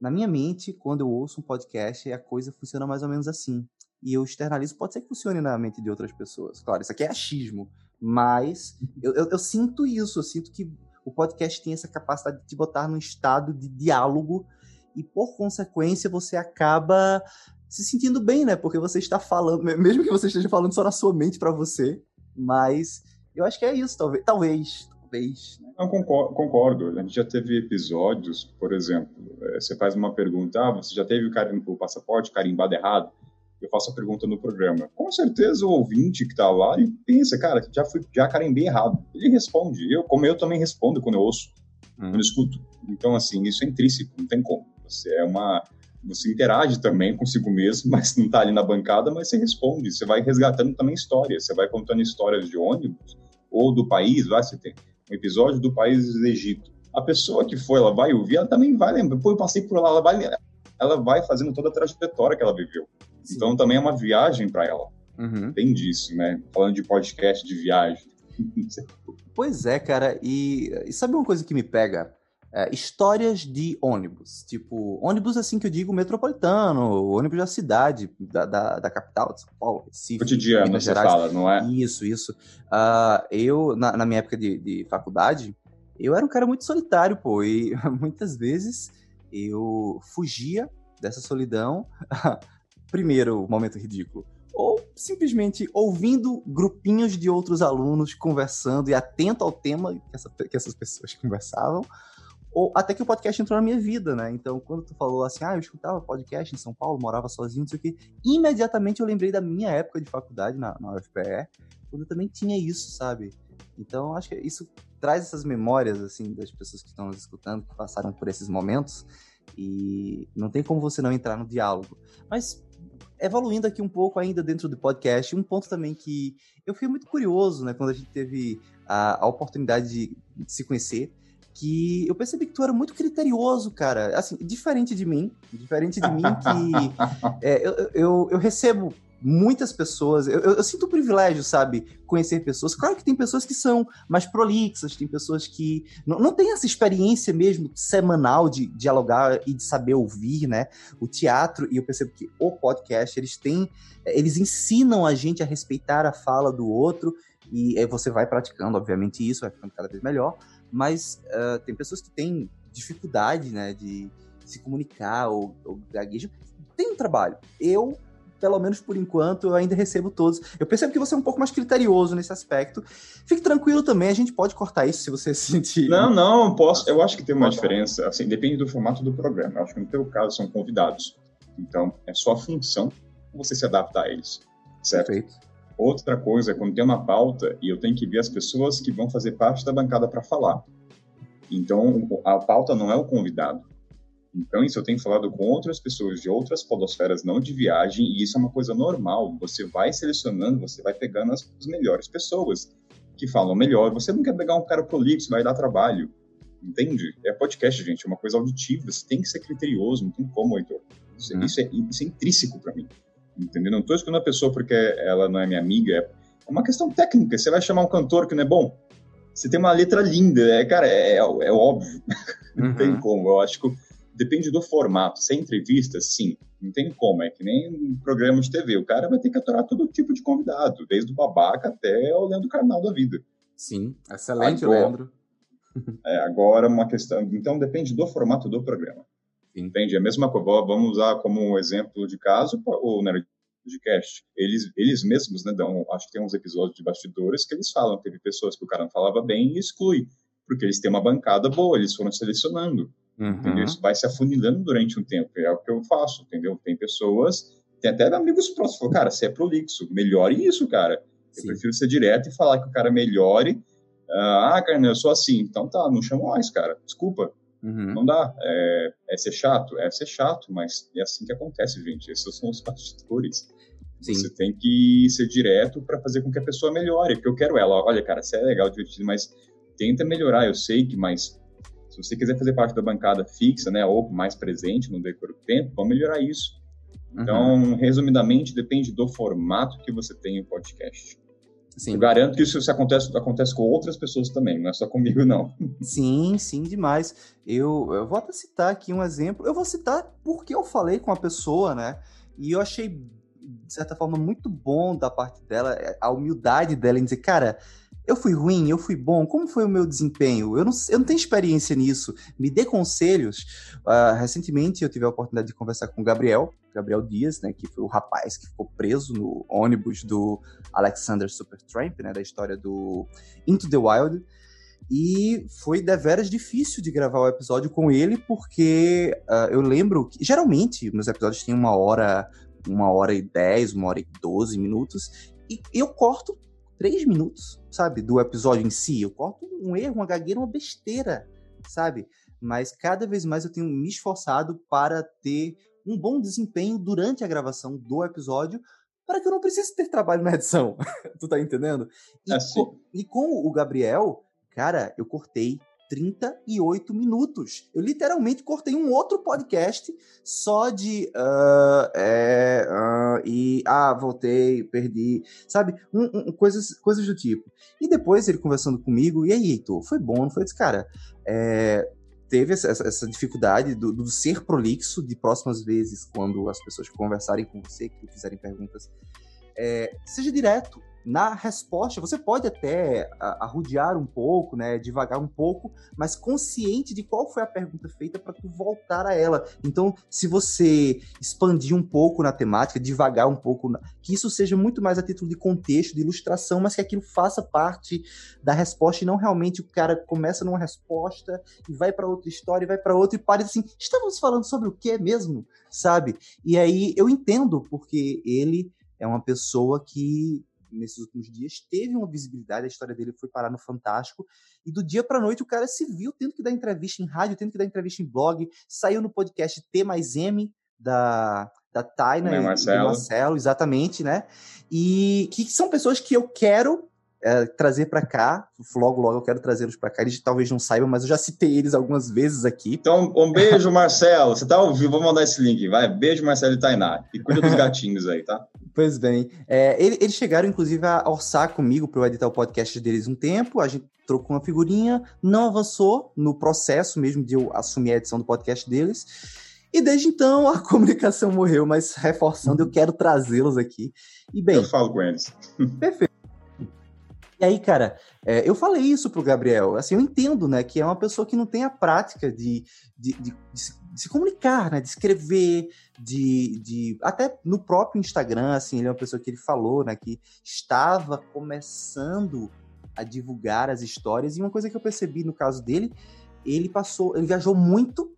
na minha mente, quando eu ouço um podcast, a coisa funciona mais ou menos assim. E eu externalizo, pode ser que funcione na mente de outras pessoas. Claro, isso aqui é achismo, mas eu, eu, eu sinto isso, eu sinto que o podcast tem essa capacidade de te botar num estado de diálogo e, por consequência, você acaba se sentindo bem, né? Porque você está falando, mesmo que você esteja falando só na sua mente para você, mas eu acho que é isso, talvez. Talvez. Talvez né? Não, concordo, concordo. A gente já teve episódios, por exemplo, é, você faz uma pergunta, ah, você já teve o, carim o passaporte carimbado errado? Eu faço a pergunta no programa. Com certeza o ouvinte que tá lá, ele pensa, cara, já fui, já carimbei errado. Ele responde. Eu, como eu também respondo quando eu ouço, uhum. quando eu escuto. Então, assim, isso é intrínseco, não tem como. Você é uma você interage também consigo mesmo, mas não está ali na bancada, mas você responde, você vai resgatando também histórias, você vai contando histórias de ônibus ou do país, vai, você tem um episódio do país do Egito. A pessoa que foi, ela vai ouvir, ela também vai lembrar, pô, eu passei por lá, ela vai, ela vai fazendo toda a trajetória que ela viveu. Sim. Então também é uma viagem para ela. Uhum. Tem disso, né? Falando de podcast de viagem. pois é, cara, e, e sabe uma coisa que me pega? É, histórias de ônibus. Tipo, ônibus assim que eu digo metropolitano, ônibus da cidade, da, da, da capital de São Paulo, Recife, Cotidiano, Minas Gerais. fala, não é? Isso, isso. Uh, eu, na, na, minha época de, de faculdade, eu era um cara muito solitário, pô, e muitas vezes eu fugia dessa solidão. Primeiro, momento ridículo ou simplesmente ouvindo grupinhos de outros alunos conversando e atento ao tema que, essa, que essas pessoas conversavam, ou até que o podcast entrou na minha vida, né? Então, quando tu falou assim, ah, eu escutava podcast em São Paulo, morava sozinho, não sei o quê, imediatamente eu lembrei da minha época de faculdade na, na UFPE, quando eu também tinha isso, sabe? Então, acho que isso traz essas memórias, assim, das pessoas que estão nos escutando, que passaram por esses momentos, e não tem como você não entrar no diálogo. Mas, evoluindo aqui um pouco ainda dentro do podcast, um ponto também que eu fui muito curioso, né, quando a gente teve a, a oportunidade de, de se conhecer, que eu percebi que tu era muito criterioso, cara. Assim, diferente de mim, diferente de mim que é, eu, eu, eu, recebo muitas pessoas, eu, eu, sinto o privilégio, sabe, conhecer pessoas. Claro que tem pessoas que são mais prolixas, tem pessoas que não, não têm essa experiência mesmo semanal de dialogar e de saber ouvir, né? O teatro, e eu percebo que o podcast, eles têm, eles ensinam a gente a respeitar a fala do outro, e aí você vai praticando, obviamente, isso, vai ficando cada vez melhor, mas uh, tem pessoas que têm dificuldade, né, de se comunicar ou, ou gaguejam. Tem um trabalho. Eu, pelo menos por enquanto, eu ainda recebo todos. Eu percebo que você é um pouco mais criterioso nesse aspecto. Fique tranquilo também, a gente pode cortar isso se você sentir. Não, não, posso. Eu acho que tem uma diferença. Assim, depende do formato do programa. Eu acho que no teu caso são convidados. Então, é só a função você se adaptar a eles. Certo? Perfeito. Outra coisa é quando tem uma pauta e eu tenho que ver as pessoas que vão fazer parte da bancada para falar. Então, a pauta não é o convidado. Então, isso eu tenho falado com outras pessoas de outras podosferas, não de viagem, e isso é uma coisa normal. Você vai selecionando, você vai pegando as, as melhores pessoas que falam melhor. Você não quer pegar um cara prolixo, vai dar trabalho. Entende? É podcast, gente, é uma coisa auditiva. Você tem que ser criterioso, não tem como, Heitor. Isso, hum. isso, é, isso é intrínseco para mim entendeu? Não estou escolhendo a pessoa porque ela não é minha amiga, é uma questão técnica. Você vai chamar um cantor que não é bom? Você tem uma letra linda, é, cara, é, é, é óbvio. não tem uhum. como. Eu acho que depende do formato. Se é entrevista, sim, não tem como. É que nem um programa de TV. O cara vai ter que aturar todo tipo de convidado, desde o babaca até o Leandro Carnal da vida. Sim, excelente, agora, Leandro. é, agora, uma questão. Então, depende do formato do programa. Entende? A mesma coisa. Vamos usar como exemplo de caso o Nerdcast. Eles, eles mesmos, né, dão, acho que tem uns episódios de bastidores que eles falam, teve pessoas que o cara não falava bem e exclui, porque eles têm uma bancada boa, eles foram selecionando. Uhum. Isso vai se afunilando durante um tempo, é o que eu faço, entendeu? Tem pessoas, tem até amigos próximos, falam, cara, você é prolixo, melhore isso, cara. Eu Sim. prefiro ser direto e falar que o cara melhore. Ah, cara, eu sou assim. Então tá, não chama mais, cara. Desculpa. Uhum. Não dá. É, é, ser chato? É ser chato, mas é assim que acontece, gente. Esses são os bastidores. Sim. Você tem que ser direto para fazer com que a pessoa melhore. Porque eu quero ela. Olha, cara, você é legal, divertido, mas tenta melhorar. Eu sei que, mas se você quiser fazer parte da bancada fixa, né, ou mais presente no decorrer do tempo, vamos melhorar isso. Então, uhum. resumidamente, depende do formato que você tem o podcast. Sim. Eu garanto que isso, isso acontece, acontece com outras pessoas também, não é só comigo, não. Sim, sim, demais. Eu, eu vou até citar aqui um exemplo. Eu vou citar porque eu falei com a pessoa, né? E eu achei, de certa forma, muito bom da parte dela, a humildade dela em dizer, cara, eu fui ruim, eu fui bom, como foi o meu desempenho? Eu não, eu não tenho experiência nisso, me dê conselhos. Uh, recentemente eu tive a oportunidade de conversar com o Gabriel, Gabriel Dias, né, que foi o rapaz que ficou preso no ônibus do Alexander Supertramp, né, da história do Into the Wild. E foi deveras difícil de gravar o episódio com ele, porque uh, eu lembro que geralmente meus episódios têm uma hora, uma hora e dez, uma hora e doze minutos, e eu corto três minutos, sabe, do episódio em si. Eu corto um erro, uma gagueira, uma besteira, sabe? Mas cada vez mais eu tenho me esforçado para ter um bom desempenho durante a gravação do episódio, para que eu não precise ter trabalho na edição. tu tá entendendo? E, com, e com o Gabriel, cara, eu cortei 38 minutos. Eu literalmente cortei um outro podcast só de uh, é, uh, e ah, voltei, perdi, sabe? Um, um, coisas, coisas do tipo. E depois ele conversando comigo, e aí, Heitor, foi bom, não foi? Eu disse, cara, é, teve essa, essa dificuldade do, do, ser prolixo de próximas vezes, quando as pessoas conversarem com você, que fizerem perguntas, é, seja direto, na resposta, você pode até arrudear um pouco, né, devagar um pouco, mas consciente de qual foi a pergunta feita para tu voltar a ela. Então, se você expandir um pouco na temática, devagar um pouco, que isso seja muito mais a título de contexto, de ilustração, mas que aquilo faça parte da resposta e não realmente o cara começa numa resposta e vai para outra história, e vai para outra e para assim, estamos falando sobre o que mesmo, sabe? E aí eu entendo porque ele é uma pessoa que nesses últimos dias, teve uma visibilidade, a história dele foi parar no Fantástico, e do dia para noite o cara se viu tendo que dar entrevista em rádio, tendo que dar entrevista em blog, saiu no podcast T mais M da, da Taina e Marcelo. Marcelo, exatamente, né? E que são pessoas que eu quero é, trazer para cá. Logo, logo eu quero trazê-los para cá. Eles talvez não saibam, mas eu já citei eles algumas vezes aqui. Então, um beijo, Marcelo. Você tá ao vivo? Vou mandar esse link. Vai, beijo, Marcelo e Tainá. E cuida dos gatinhos aí, tá? Pois bem. É, eles chegaram, inclusive, a orçar comigo para eu editar o podcast deles um tempo. A gente trocou uma figurinha, não avançou no processo mesmo de eu assumir a edição do podcast deles. E desde então a comunicação morreu, mas reforçando, eu quero trazê-los aqui. E bem. Eu falo com eles. Perfeito. E aí, cara, é, eu falei isso pro Gabriel. Assim, eu entendo, né, que é uma pessoa que não tem a prática de, de, de, de, se, se, comunicar, né, de escrever, de, de. Até no próprio Instagram, assim, ele é uma pessoa que ele falou, né, que estava começando a divulgar as histórias. E uma coisa que eu percebi no caso dele, ele passou. Ele viajou muito,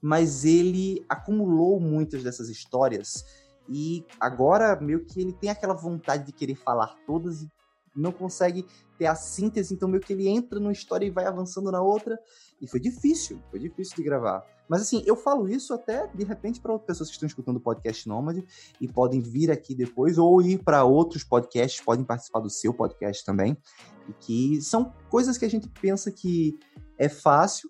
mas ele acumulou muitas dessas histórias. E agora, meio que ele tem aquela vontade de querer falar todas e não consegue ter a síntese, então meio que ele entra numa história e vai avançando na outra. E foi difícil, foi difícil de gravar. Mas assim, eu falo isso até de repente para pessoas que estão escutando o podcast Nômade e podem vir aqui depois ou ir para outros podcasts, podem participar do seu podcast também. E que são coisas que a gente pensa que é fácil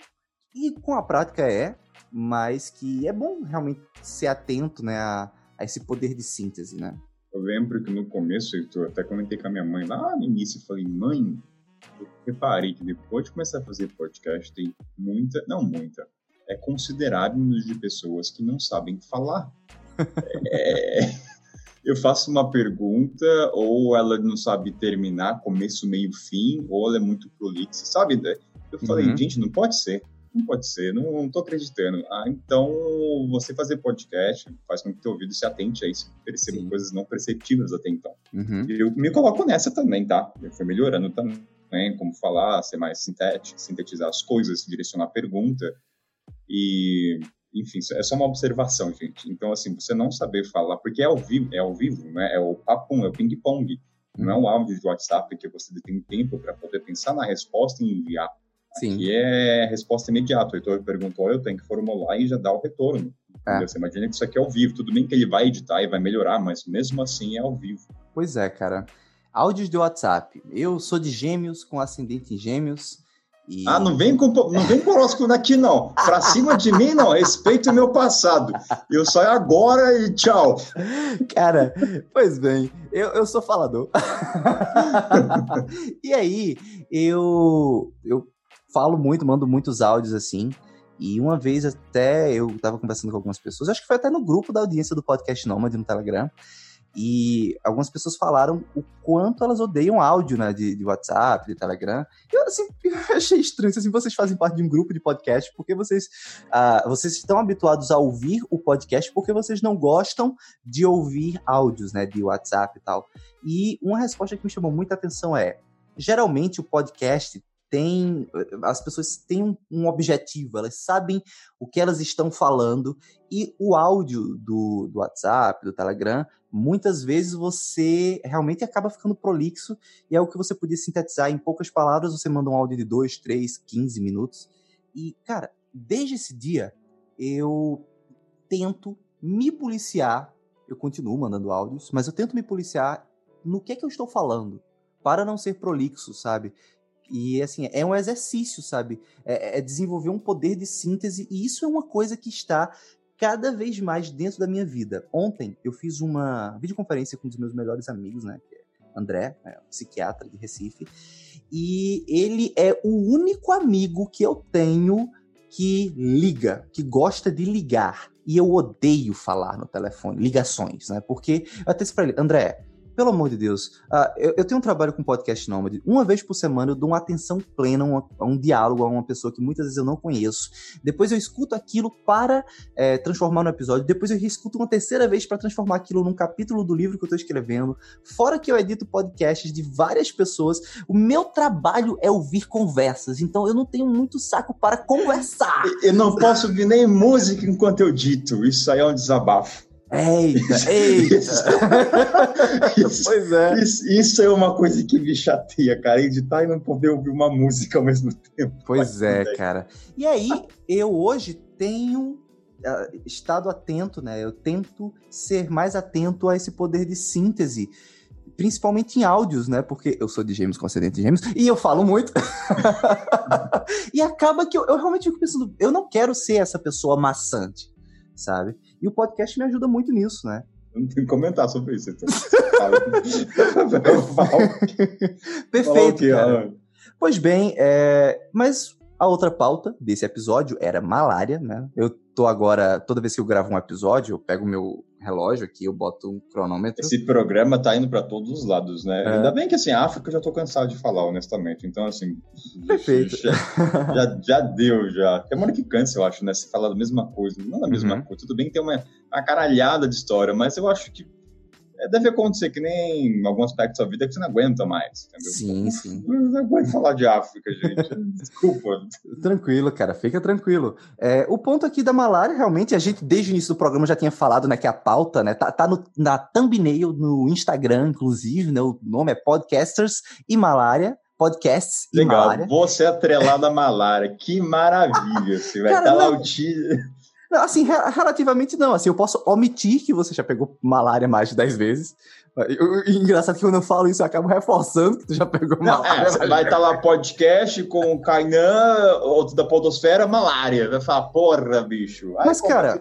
e com a prática é, mas que é bom realmente ser atento né, a, a esse poder de síntese, né? Eu lembro que no começo, eu até comentei com a minha mãe lá no início, eu falei, mãe, eu reparei que depois de começar a fazer podcast, tem muita, não muita, é considerável número de pessoas que não sabem falar. é, eu faço uma pergunta, ou ela não sabe terminar, começo, meio, fim, ou ela é muito prolixa, sabe? Eu falei, uhum. gente, não pode ser. Não pode ser, não, tô acreditando. Ah, então você fazer podcast faz com que teu ouvido se atente a isso, perceba Sim. coisas não perceptíveis até então. Uhum. Eu me coloco nessa também, tá? Eu fui melhorando também, como falar, ser mais sintético, sintetizar as coisas, direcionar a pergunta. E, enfim, é só uma observação, gente. Então, assim, você não saber falar, porque é ao vivo, é ao vivo, né? É o papum, é o ping-pong. Não é um áudio de WhatsApp que você tem tempo para poder pensar na resposta e enviar. Sim. Aqui é resposta imediata. O Heitor perguntou, eu tenho que formular e já dá o retorno. É. Você imagina que isso aqui é ao vivo. Tudo bem que ele vai editar e vai melhorar, mas mesmo assim é ao vivo. Pois é, cara. Áudios de WhatsApp. Eu sou de gêmeos, com ascendente em gêmeos. E... Ah, não vem com não vem com horóscopo aqui não. Pra cima de mim não, respeito o meu passado. Eu saio agora e tchau. Cara, pois bem, eu, eu sou falador. e aí, eu eu falo muito, mando muitos áudios assim. E uma vez até eu tava conversando com algumas pessoas, acho que foi até no grupo da audiência do podcast Nômade no Telegram. E algumas pessoas falaram o quanto elas odeiam áudio, né? De, de WhatsApp, de Telegram. Eu, assim, eu achei estranho. Assim, vocês fazem parte de um grupo de podcast porque vocês, uh, vocês estão habituados a ouvir o podcast porque vocês não gostam de ouvir áudios, né? De WhatsApp e tal. E uma resposta que me chamou muita atenção é: geralmente o podcast tem. As pessoas têm um, um, objetivo, elas sabem o que elas estão falando, e o áudio do, do WhatsApp, do Telegram, muitas vezes você realmente acaba ficando prolixo, e é o que você podia sintetizar em poucas palavras, você manda um áudio de 2, 3, 15 minutos. E, cara, desde esse dia, eu tento me policiar. Eu continuo mandando áudios, mas eu tento me policiar no que é que eu estou falando, para não ser prolixo, sabe? E assim, é um exercício, sabe? É, é, desenvolver um poder de síntese, e isso é uma coisa que está cada vez mais dentro da minha vida. Ontem eu fiz uma videoconferência com um dos meus melhores amigos, né? Que é André, né, psiquiatra de Recife. E ele é o único amigo que eu tenho que liga, que gosta de ligar. E eu odeio falar no telefone, ligações, né? Porque eu até disse pra ele, André, pelo amor de Deus, uh, eu, eu, tenho um trabalho com podcast nômade. Uma vez por semana eu dou uma atenção plena a, um diálogo a uma pessoa que muitas vezes eu não conheço. Depois eu escuto aquilo para é, transformar no episódio. Depois eu reescuto uma terceira vez para transformar aquilo num capítulo do livro que eu estou escrevendo. Fora que eu edito podcasts de várias pessoas. O meu trabalho é ouvir conversas. Então eu não tenho muito saco para conversar. Eu não posso ouvir nem música enquanto eu dito. Isso aí é um desabafo. Eita, eita! isso, pois é. Isso, isso, é uma coisa que me chateia, cara. Editar e não poder ouvir uma música ao mesmo tempo. Pois é, cara. E aí, eu hoje tenho uh, estado atento, né? Eu tento ser mais atento a esse poder de síntese principalmente em áudios, né? Porque eu sou de gêmeos com acidente de gêmeos e eu falo muito. e acaba que eu, eu, realmente fico pensando, eu não quero ser essa pessoa maçante, sabe? E o podcast me ajuda muito nisso, né? Eu não tenho que comentar sobre isso. Então. Perfeito, cara. Pois bem, é... mas a outra pauta desse episódio era malária, né? Eu tô agora, toda vez que eu gravo um episódio, eu pego o meu relógio aqui, eu boto um cronômetro. Esse programa tá indo para todos os lados, né? É. Ainda bem que, assim, a África eu já tô cansado de falar, honestamente. Então, assim... Perfeito. Já, já, já deu, já. Tem uma hora que cansa, eu acho, né? Se falar da mesma coisa. Não da mesma uhum. coisa. Tudo bem que tem uma, uma caralhada de história, mas eu acho que é, deve acontecer que nem em alguns aspectos da vida que você não aguenta mais, entendeu? Sim, sim. Eu não aguento falar de África, gente. Desculpa. Tranquilo, cara, fica tranquilo. É, o ponto aqui da malária, realmente, a gente desde o início do programa já tinha falado, né, que a pauta, né, tá, tá no, na thumbnail, no Instagram, inclusive, né, o nome é Podcasters e Malária podcasts Legal, e malária. você atrelado à malária, que maravilha, você vai estar lá o tio... Não, assim, re relativamente não. Assim, eu posso omitir que você já pegou malária mais de 10 vezes. Eu, engraçado que quando eu falo isso, eu acabo reforçando que tu já pegou malária. É, vai estar tá lá podcast com o Kainan, outro da Podosfera, malária. Vai falar, porra, bicho. Aí, Mas, pô, cara,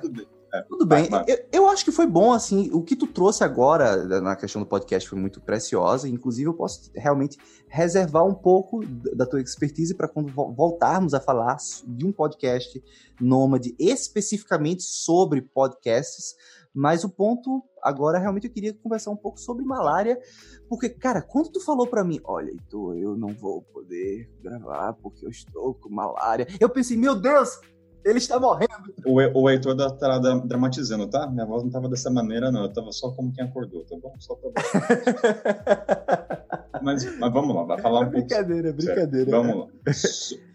é, Tudo bem. Eu, eu, acho que foi bom, assim, o que tu trouxe agora na questão do podcast foi muito preciosa. Inclusive, eu posso realmente reservar um pouco da tua expertise para quando voltarmos a falar de um podcast nômade especificamente sobre podcasts. Mas o ponto agora, realmente, eu queria conversar um pouco sobre malária, porque, cara, quando tu falou para mim, olha, Heitor, eu não vou poder gravar porque eu estou com malária, eu pensei, meu Deus, ele está morrendo. O, o Heitor tá dramatizando, tá? Minha voz não tava dessa maneira, não. Eu tava só como quem acordou, tá bom? Só pra... mas, mas vamos lá, vai falar um é brincadeira, pouco. Brincadeira, brincadeira. Vamos lá.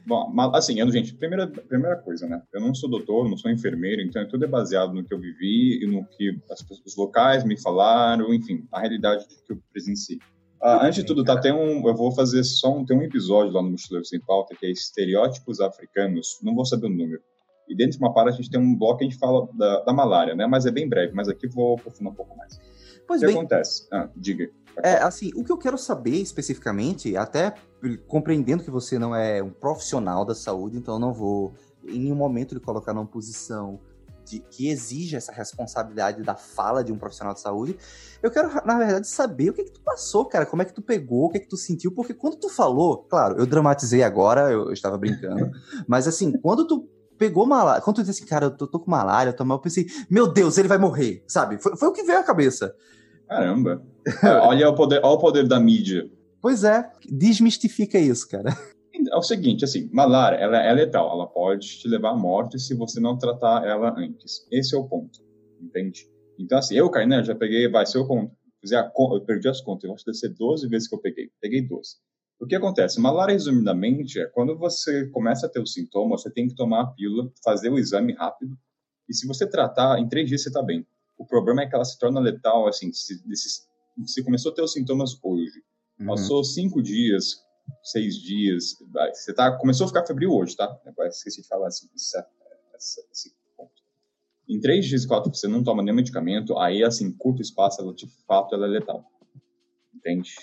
Bom, assim, eu, gente, primeira, primeira coisa, né? Eu não sou doutor, não sou enfermeiro, então tudo é baseado no que eu vivi e no que as, os locais me falaram, enfim, a realidade que eu presenciei. Ah, antes de tudo, tá, tem um, eu vou fazer só um, tem um episódio lá no Mochileiro Sem Pauta que é Estereótipos Africanos, não vou saber o número. E dentro de uma parte a gente tem um bloco que a gente fala da, da malária, né? Mas é bem breve, mas aqui vou aprofundar um pouco mais. Pois o que bem, acontece? Ah, diga. É, assim, o que eu quero saber especificamente, até compreendendo que você não é um profissional da saúde, então eu não vou em nenhum momento lhe colocar numa posição de, que exige essa responsabilidade da fala de um profissional de saúde. Eu quero, na verdade, saber o que, que tu passou, cara, como é que tu pegou, o que, que tu sentiu, porque quando tu falou, claro, eu dramatizei agora, eu, eu estava brincando, mas assim, quando tu pegou malária, quando tu disse assim, cara, eu tô, tô com malária, eu, tô mal, eu pensei, meu Deus, ele vai morrer, sabe? Foi, foi o que veio à cabeça. Caramba. olha, o poder, olha o poder da mídia. Pois é, desmistifica isso, cara. É o seguinte, assim, malária, ela é letal, ela pode te levar à morte se você não tratar ela antes. Esse é o ponto, entende? Então, assim, eu, Kainan, já peguei, vai, se eu, fizer a, eu perdi as contas, eu acho que deve ser 12 vezes que eu peguei. Peguei 12. O que acontece? Malária, resumidamente, é quando você começa a ter os sintomas, você tem que tomar a pílula, fazer o exame rápido, e se você tratar, em três dias você está bem. O problema é que ela se torna letal, assim, se, se começou a ter os sintomas hoje, uhum. passou cinco dias, seis dias, você tá, começou a ficar febril hoje, tá? Agora esqueci de falar assim, esse, esse ponto. Em três dias e quatro você não toma nenhum medicamento, aí, assim, curto espaço, ela, de fato, ela é letal. Entende?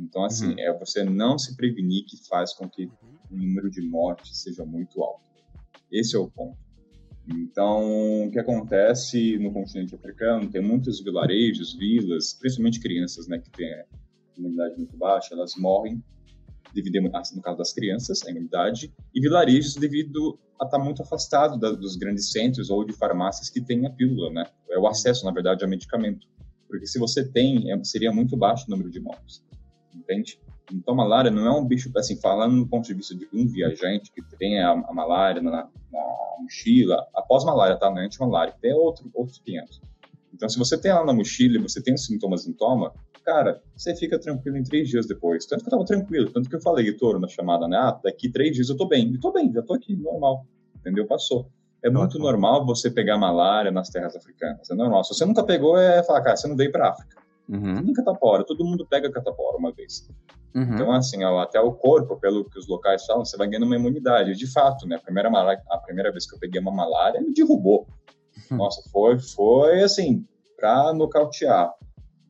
Então, assim, uhum. é você não se prevenir que faz com que o número de mortes seja muito alto. Esse é o ponto. Então, o que acontece no continente africano, tem muitos vilarejos, vilas, principalmente crianças, né, que têm imunidade muito baixa, elas morrem devido, no caso das crianças, a imunidade, e vilarejos devido a estar muito afastado da, dos grandes centros ou de farmácias que têm a pílula, né? É o acesso, na verdade, ao medicamento. Porque se você tem, é, seria muito baixo o número de mortes, entende? Então, malária não é um bicho, assim, falando do ponto de vista de um viajante que tem a, a malária na, na, mochila, após malária, tá? Não é anti-malária, tem outro, outros 500. Então, se você tem ela na mochila e você tem os sintomas em toma, cara, você fica tranquilo em três dias depois. Tanto que eu tava tranquilo, tanto que eu falei, Toro, na chamada, né? Ah, daqui três dias eu tô bem. E tô bem, já tô aqui, normal. Entendeu? Passou. É muito normal você pegar malária nas terras africanas. É normal. Se você nunca pegou, é falar, cara, você não veio pra África. Uhum. Nem catapora. Todo mundo pega catapora uma vez. Uhum. Então, assim, até o corpo, pelo que os locais falam, você vai ganhando uma imunidade. De fato, né? A primeira, malária, a primeira vez que eu peguei uma malária, me derrubou. Uhum. Nossa, foi, foi assim, pra nocautear.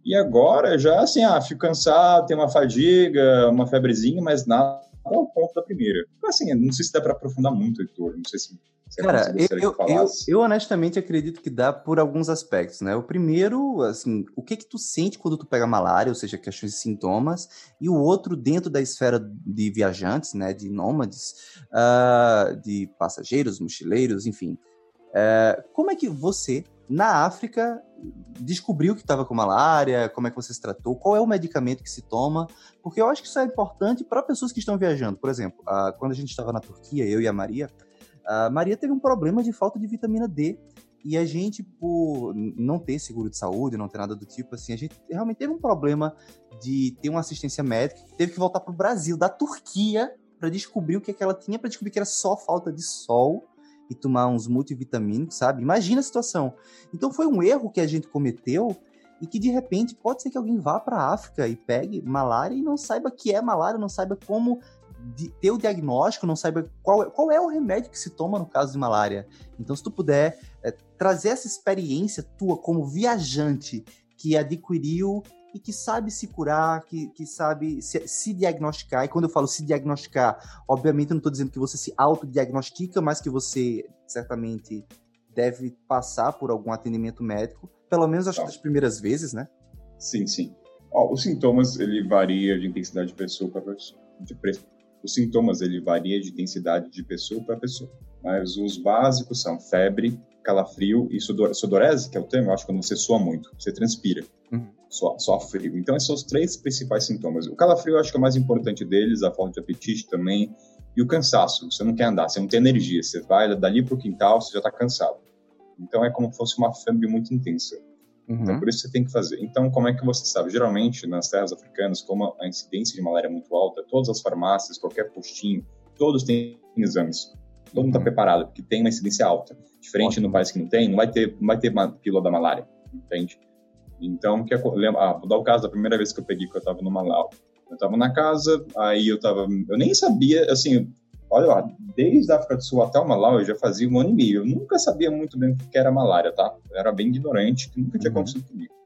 E agora já assim, ah, fico cansado, tenho uma fadiga, uma febrezinha, mas nada ao ponto da primeira. Assim, não sei se dá para aprofundar muito, Heitor. Não sei se Cara, eu, eu, eu, eu, honestamente acredito que dá por alguns aspectos, né? O primeiro, assim, o que que tu sente quando tu pega malária, ou seja, questões de sintomas, e o outro dentro da esfera de viajantes, né, de nômades, uh, de passageiros, mochileiros, enfim. Uh, como é que você, na África, descobriu que estava com malária, como é que você se tratou, qual é o medicamento que se toma, porque eu acho que isso é importante para pessoas que estão viajando. Por exemplo, uh, quando a gente estava na Turquia, eu e a Maria, a Maria teve um problema de falta de vitamina D. E a gente, por não ter seguro de saúde, não ter nada do tipo, assim, a gente realmente teve um problema de ter uma assistência médica, teve que voltar para o Brasil, da Turquia, para descobrir o que, é que ela tinha, para descobrir que era só falta de sol e tomar uns multivitamínicos, sabe? Imagina a situação. Então foi um erro que a gente cometeu e que de repente pode ser que alguém vá para a África e pegue malária e não saiba que é malária, não saiba como ter o diagnóstico, não saiba qual, é, qual é o remédio que se toma no caso de malária. Então, se tu puder é, trazer essa experiência tua como viajante que adquiriu e que sabe se curar, que, que sabe se, se, diagnosticar. E quando eu falo se diagnosticar, obviamente eu não estou dizendo que você se autodiagnostica, mas que você certamente deve passar por algum atendimento médico, pelo menos acho que das primeiras vezes, né? Sim, sim. Ó, os sintomas, ele varia de intensidade de pessoa para pessoa, de os sintomas ele varia de intensidade de pessoa para pessoa, mas os básicos são febre, calafrio e sudor, sudorese, que é o termo, eu acho que quando você soa muito, você transpira, uhum. frio. Então esses são os três principais sintomas. O calafrio eu acho que é o mais importante deles, a falta de apetite também, e o cansaço, você não quer andar, você não tem energia, você vai dali para o quintal, você já está cansado. Então é como se fosse uma febre muito intensa. Uhum. Então, por isso você tem que fazer. Então, como é que você sabe? Geralmente, nas terras africanas, como a incidência de malária é muito alta, todas as farmácias, qualquer postinho, todos têm exames. Todo mundo está uhum. preparado, porque tem uma incidência alta. Diferente Ótimo. no país que não tem, não vai ter, não vai ter uma pílula da malária, entende? Então, que ah, vou dar o caso da primeira vez que eu peguei, que eu estava no Malau. Eu estava na casa, aí eu estava, eu nem sabia, assim, olha lá, desde a África do Sul até o Malau eu já fazia um ano e meio. Eu nunca sabia muito bem o que era malária, tá? Eu era bem ignorante, que nunca tinha uhum. acontecido comigo.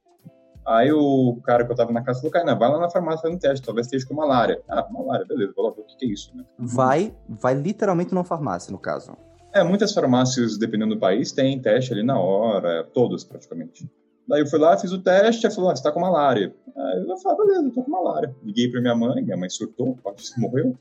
Aí o cara que eu tava na casa falou, Kainan, vai lá na farmácia fazer um teste, talvez esteja com malária. Ah, malária, beleza, vou lá ver o que, que é isso, né? Vai, vai literalmente numa farmácia, no caso. É, muitas farmácias, dependendo do país, tem teste ali na hora, todas praticamente. Daí eu fui lá, fiz o teste, ela falou, ah, você tá com malária. Aí eu falei, ah, beleza, eu tô com malária. Liguei pra minha mãe, minha mãe surtou, você morreu.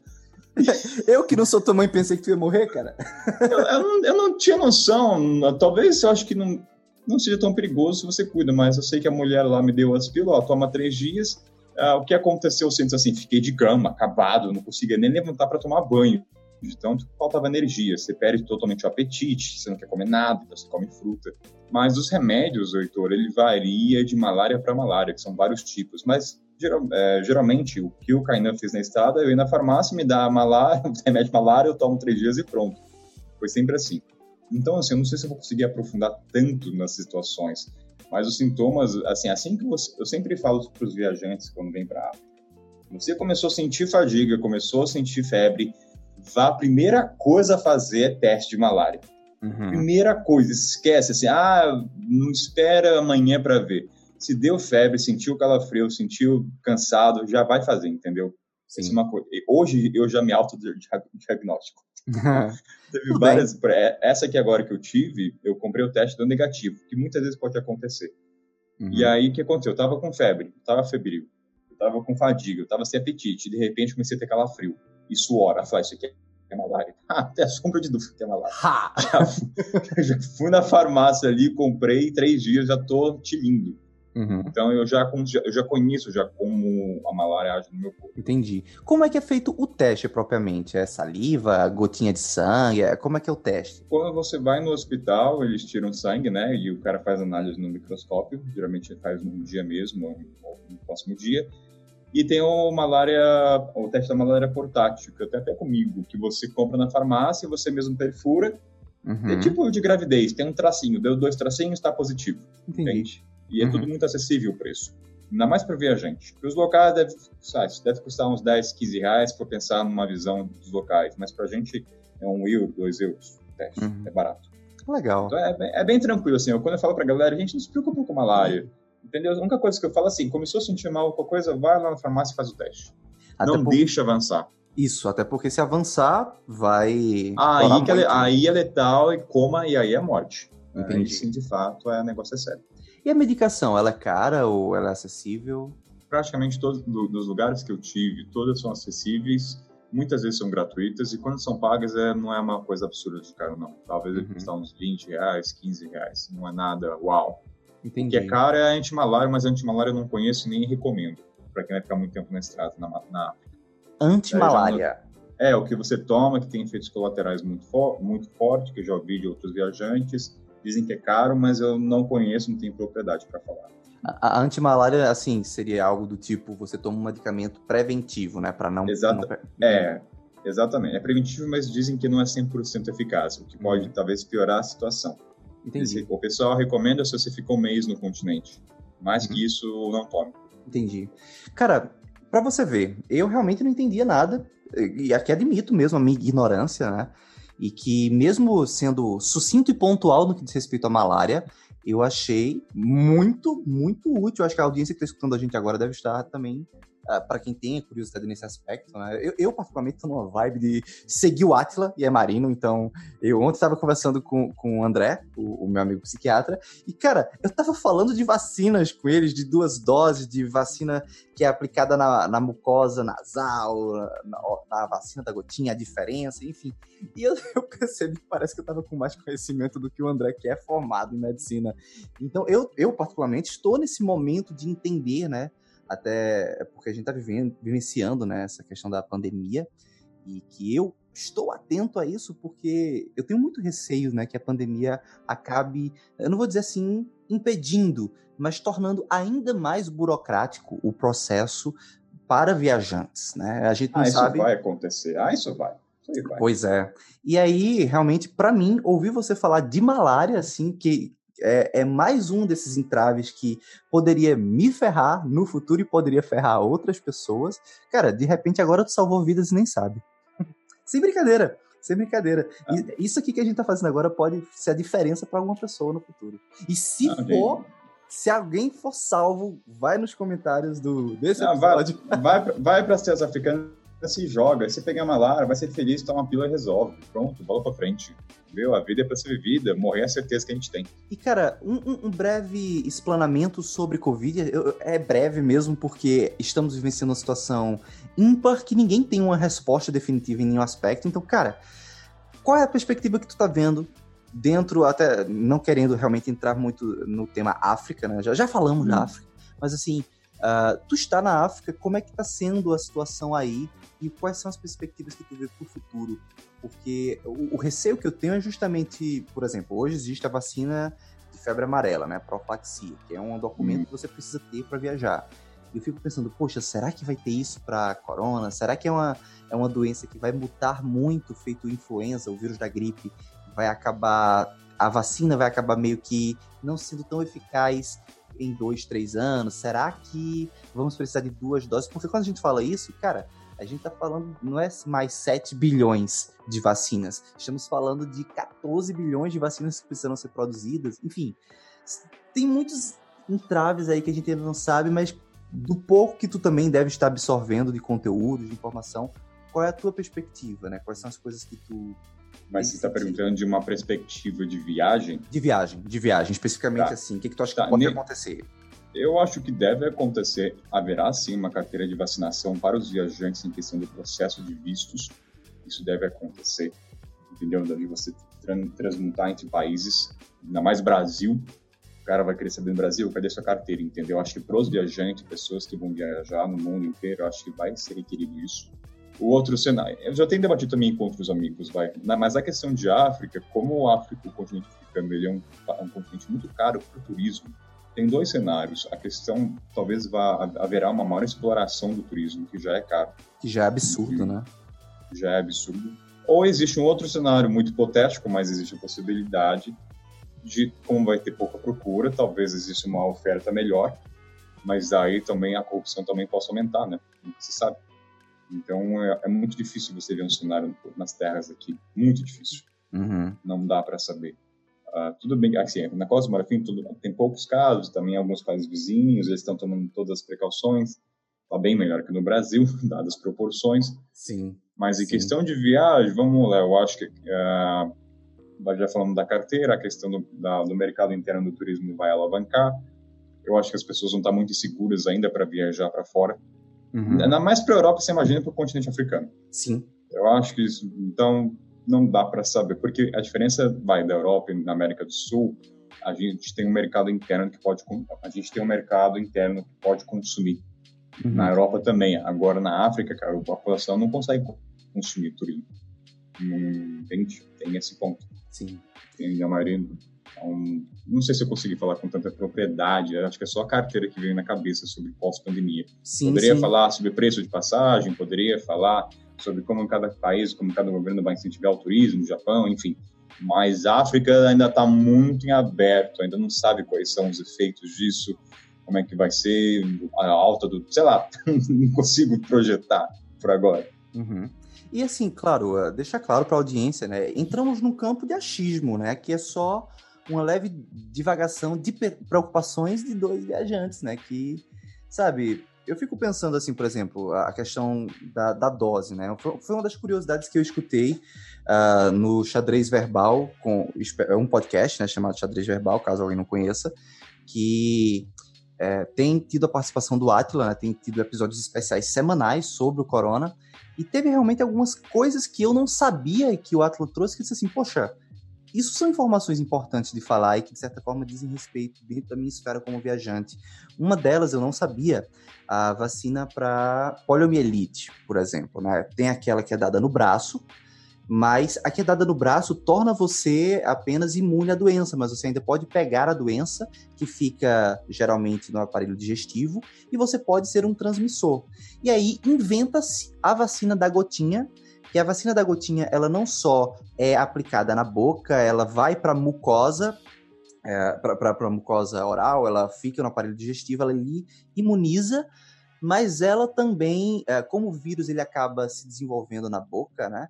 eu que não sou tua mãe pensei que tu ia morrer, cara. eu, eu, não, eu, não, tinha noção, talvez eu acho que não, não seja tão perigoso se você cuida, mas eu sei que a mulher lá me deu as pílulas, ó, toma três dias. Ah, o que aconteceu, eu sinto assim, fiquei de cama, acabado, não conseguia nem levantar para tomar banho de tanto faltava energia. Você perde totalmente o apetite, você não quer comer nada, então você come fruta. Mas os remédios, Heitor, ele varia de malária para malária, que são vários tipos. Mas geral, é, geralmente o que o Kainan fez na estrada, eu ia na farmácia, me dá malária, remédio malária, eu tomo três dias e pronto. Foi sempre assim. Então, assim, eu não sei se eu vou conseguir aprofundar tanto nas situações, mas os sintomas, assim, assim que você, eu sempre falo para os viajantes quando vem para África, você começou a sentir fadiga, começou a sentir febre, vá, a primeira coisa a fazer é teste de malária. Uhum. Primeira coisa, esquece assim, ah, não espera amanhã para ver. Se deu febre, sentiu calafrio, sentiu cansado, já vai fazer, entendeu? Sim. é uma coisa. Hoje eu já me autodiagnóstico. Teve várias. É, essa aqui agora que eu tive, eu comprei o teste do negativo, que muitas vezes pode acontecer. Uhum. E aí o que aconteceu? Eu tava com febre, eu tava febril, eu tava com fadiga, eu tava sem apetite, de repente comecei a ter calafrio e suor. Ela fala, isso aqui é malária. Ah, até sombra de dúvida que é malária. Já, já, fui na farmácia ali, comprei, três dias já tô tilindo. Uhum. Então eu já, eu já conheço já como a malária age no meu corpo. Entendi. Como é que é feito o teste propriamente? É saliva, gotinha de sangue? É, como é que é o teste? Quando você vai no hospital, eles tiram sangue, né? E o cara faz análise no microscópio. Geralmente faz num dia mesmo, ou no próximo dia. E tem o malária, o teste da malária portátil, que eu tenho até comigo, que você compra na farmácia, você mesmo perfura. Uhum. É tipo de gravidez, tem um tracinho, deu dois tracinhos, está positivo. Entendi. Entende? E é uhum. tudo muito acessível o preço. Ainda mais para viajante. Para os locais deve, sabe, deve custar uns 10, 15 reais para pensar numa visão dos locais, mas para a gente é um euro, dois euros. Teste. Uhum. É barato. Legal. Então é, é, bem tranquilo, assim. Eu, quando eu falo para a galera, a gente não se preocupa com malária. Entendeu? A única coisa que eu falo assim, começou a sentir mal qualquer coisa, vai lá na farmácia e faz o teste. Até não por... deixa avançar. Isso, até porque se avançar, vai. Aí, que é, aí é letal e coma, e aí é morte. Entendi. Aí sim, de fato, é negócio é sério. E a medicação, ela é cara ou ela é acessível? Praticamente todos os lugares que eu tive, todas são acessíveis, muitas vezes são gratuitas, e quando são pagas, é, não é uma coisa absurda de caro, não. Talvez uhum. custar uns 20 reais, 15 reais. Não é nada uau. Entendi. O que é caro é a antimalária, mas a antimalária eu não conheço nem recomendo, para quem vai ficar muito tempo na estrada, na, na África. Antimalária? É, o que você toma, que tem efeitos colaterais muito, for, muito fortes, que eu já ouvi de outros viajantes. Dizem que é caro, mas eu não conheço, não tenho propriedade para falar. A, a antimalária, assim, seria algo do tipo, você toma um medicamento preventivo, né, para não... Exato, não... é, exatamente. É preventivo, mas dizem que não é 100% eficaz, o que pode, uhum. talvez, piorar a situação. Entendi. O pessoal recomenda se você ficou um mês no continente. Mais uhum. que isso, não tome. Entendi. Cara, para você ver, eu realmente não entendia nada, e aqui admito mesmo a minha ignorância, né? E que, mesmo sendo sucinto e pontual no que diz respeito à malária, eu achei muito, muito útil. Acho que a audiência que está escutando a gente agora deve estar também para quem tem curiosidade nesse aspecto, né? Eu, eu, particularmente, tô numa vibe de seguir o Atila e é marino, então eu ontem estava conversando com, com o André, o, o, meu amigo psiquiatra, e, cara, eu tava falando de vacinas com eles, de duas doses de vacina que é aplicada na, na mucosa nasal, na, na, vacina da gotinha, a diferença, enfim. E eu, eu percebi que parece que eu tava com mais conhecimento do que o André, que é formado em medicina. Então, eu, eu particularmente, estou nesse momento de entender, né, até porque a gente está vivenciando né, essa questão da pandemia e que eu estou atento a isso porque eu tenho muito receio né, que a pandemia acabe, eu não vou dizer assim, impedindo, mas tornando ainda mais burocrático o processo para viajantes. Né? A gente não ah, sabe... isso vai acontecer. Ah, isso vai. Pois é. E aí, realmente, para mim, ouvir você falar de malária, assim, que é, é, mais um desses entraves que poderia me ferrar no futuro e poderia ferrar outras pessoas. Cara, de repente agora tu salvou vidas e nem sabe. sem brincadeira, sem brincadeira. Ah. Isso aqui que a gente tá fazendo agora pode ser a diferença para alguma pessoa no futuro. E se ah, for, se alguém for salvo, vai nos comentários do desse Não, episódio. Vai, vai, vai para as terras africanas, se joga. Se pegar uma lara, vai ser feliz, toma uma pílula e resolve. Pronto, bola para frente. Viu? A vida é para ser vivida, morrer é a certeza que a gente tem. E, cara, um, um breve explanamento sobre Covid. Eu, é breve mesmo, porque estamos vivenciando uma situação ímpar que ninguém tem uma resposta definitiva em nenhum aspecto. Então, cara, qual é a perspectiva que tu tá vendo dentro, até não querendo realmente entrar muito no tema África, né? Já, já falamos hum. da África, mas assim, uh, tu está na África, como é que está sendo a situação aí e quais são as perspectivas que tu vê para o futuro? Porque o, o, receio que eu tenho é justamente, por exemplo, hoje existe a vacina de febre amarela, né, profilaxia, que é um documento hum. que você precisa ter para viajar. E eu fico pensando, poxa, será que vai ter isso para corona? Será que é uma, é uma doença que vai mutar muito, feito influenza, o vírus da gripe, vai acabar. A vacina vai acabar meio que não sendo tão eficaz em dois, três anos? Será que vamos precisar de duas doses? Porque quando a gente fala isso, cara, a gente tá falando, não é mais 7 bilhões de vacinas, estamos falando de 14 bilhões de vacinas que precisam ser produzidas. Enfim, tem muitos entraves aí que a gente ainda não sabe, mas do pouco que tu também deve estar absorvendo de conteúdo, de informação, qual é a tua perspectiva, né? Quais são as coisas que tu mas você está perguntando de uma perspectiva de viagem? De viagem, de viagem, especificamente tá. assim. O que, que tu acha tá. que pode acontecer? Eu acho que deve acontecer, haverá sim uma carteira de vacinação para os viajantes em questão do processo de vistos. Isso deve acontecer, entendeu? Davi, você transmutar entre países, ainda mais Brasil. O cara vai querer saber no Brasil, cadê sua carteira, entendeu? Acho que para os viajantes, pessoas que vão viajar no mundo inteiro, acho que vai ser requerido isso. O outro cenário, eu já tenho debatido também com outros amigos, vai, mas a questão de África, como o África, o continente africano, ele é um, um continente muito caro para o turismo, tem dois cenários. A questão, talvez vá, haverá uma maior exploração do turismo, que já é caro. Que já é absurdo, né? Já é absurdo. Ou existe um outro cenário muito hipotético, mas existe a possibilidade de, como vai ter pouca procura, talvez exista uma oferta melhor, mas aí também a corrupção também possa aumentar, né? Se sabe. Então é, é, muito difícil você ver um cenário nas terras aqui, muito difícil. Uhum. Não dá para saber. Uh, tudo bem, assim, na Costa do Marfim tudo, tem poucos casos, também alguns países vizinhos, eles estão tomando todas as precauções, está bem melhor que no Brasil, dadas as proporções. Sim. Mas em sim. questão de viagem, vamos lá, eu acho que uh, já falamos da carteira, a questão do, da, do mercado interno do turismo vai alavancar. Eu acho que as pessoas vão estar muito inseguras ainda para viajar para fora. Uhum. Ainda mais para a Europa, você imagina para o continente africano. Sim. Eu acho que isso, então, não dá para saber, porque a diferença vai da Europa e na América do Sul, a gente tem um mercado interno que pode, a gente tem um mercado interno que pode consumir. Uhum. Na Europa também. Agora na África, cara, a população não consegue consumir turismo. Não, tem, tem esse ponto. Sim. Tem a maioria então, não sei se eu consegui falar com tanta propriedade, acho que é só a carteira que veio na cabeça sobre pós-pandemia. Poderia sim. falar sobre preço de passagem, poderia falar sobre como cada país, como cada governo vai incentivar o turismo, o Japão, enfim. Mas a África ainda está muito em aberto, ainda não sabe quais são os efeitos disso, como é que vai ser a alta do, sei lá, não consigo projetar por agora. Uhum. E assim, claro, eh, deixar claro para a audiência, né? Entramos num campo de achismo, né? Que é só uma leve divagação de preocupações de dois viajantes, né? Que, sabe, eu fico pensando assim, por exemplo, a questão da, da dose, né? Foi uma das curiosidades que eu escutei uh, no Xadrez Verbal, com é um podcast né, chamado Xadrez Verbal, caso alguém não conheça, que é, tem tido a participação do Atila, né? Tem tido episódios especiais semanais sobre o corona. E teve realmente algumas coisas que eu não sabia que o Atila trouxe, que disse assim, poxa, isso são informações importantes de falar e que, de certa forma, dizem respeito dentro da minha esfera como viajante. Uma delas eu não sabia, a vacina para poliomielite, por exemplo. Né? Tem aquela que é dada no braço, mas a que é dada no braço torna você apenas imune à doença, mas você ainda pode pegar a doença, que fica geralmente no aparelho digestivo, e você pode ser um transmissor. E aí inventa-se a vacina da gotinha, que a vacina da gotinha, ela não só é aplicada na boca, ela vai para a mucosa, é, para a mucosa oral, ela fica no aparelho digestivo, ela ali imuniza, mas ela também, é, como o vírus ele acaba se desenvolvendo na boca, né?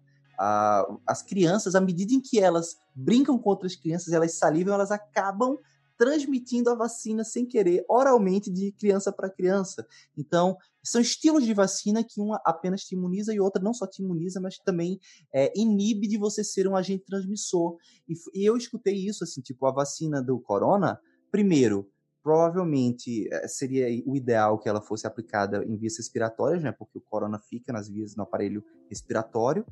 As crianças, à medida em que elas brincam com outras crianças, elas salivam, elas acabam transmitindo a vacina sem querer, oralmente, de criança para criança. Então, são estilos de vacina que uma apenas te imuniza e outra não só te imuniza, mas também é, inibe de você ser um agente transmissor. E, e, eu escutei isso, assim, tipo, a vacina do corona, primeiro, provavelmente é, seria o ideal que ela fosse aplicada em vias respiratórias, né? Porque o corona fica nas vias, no aparelho respiratório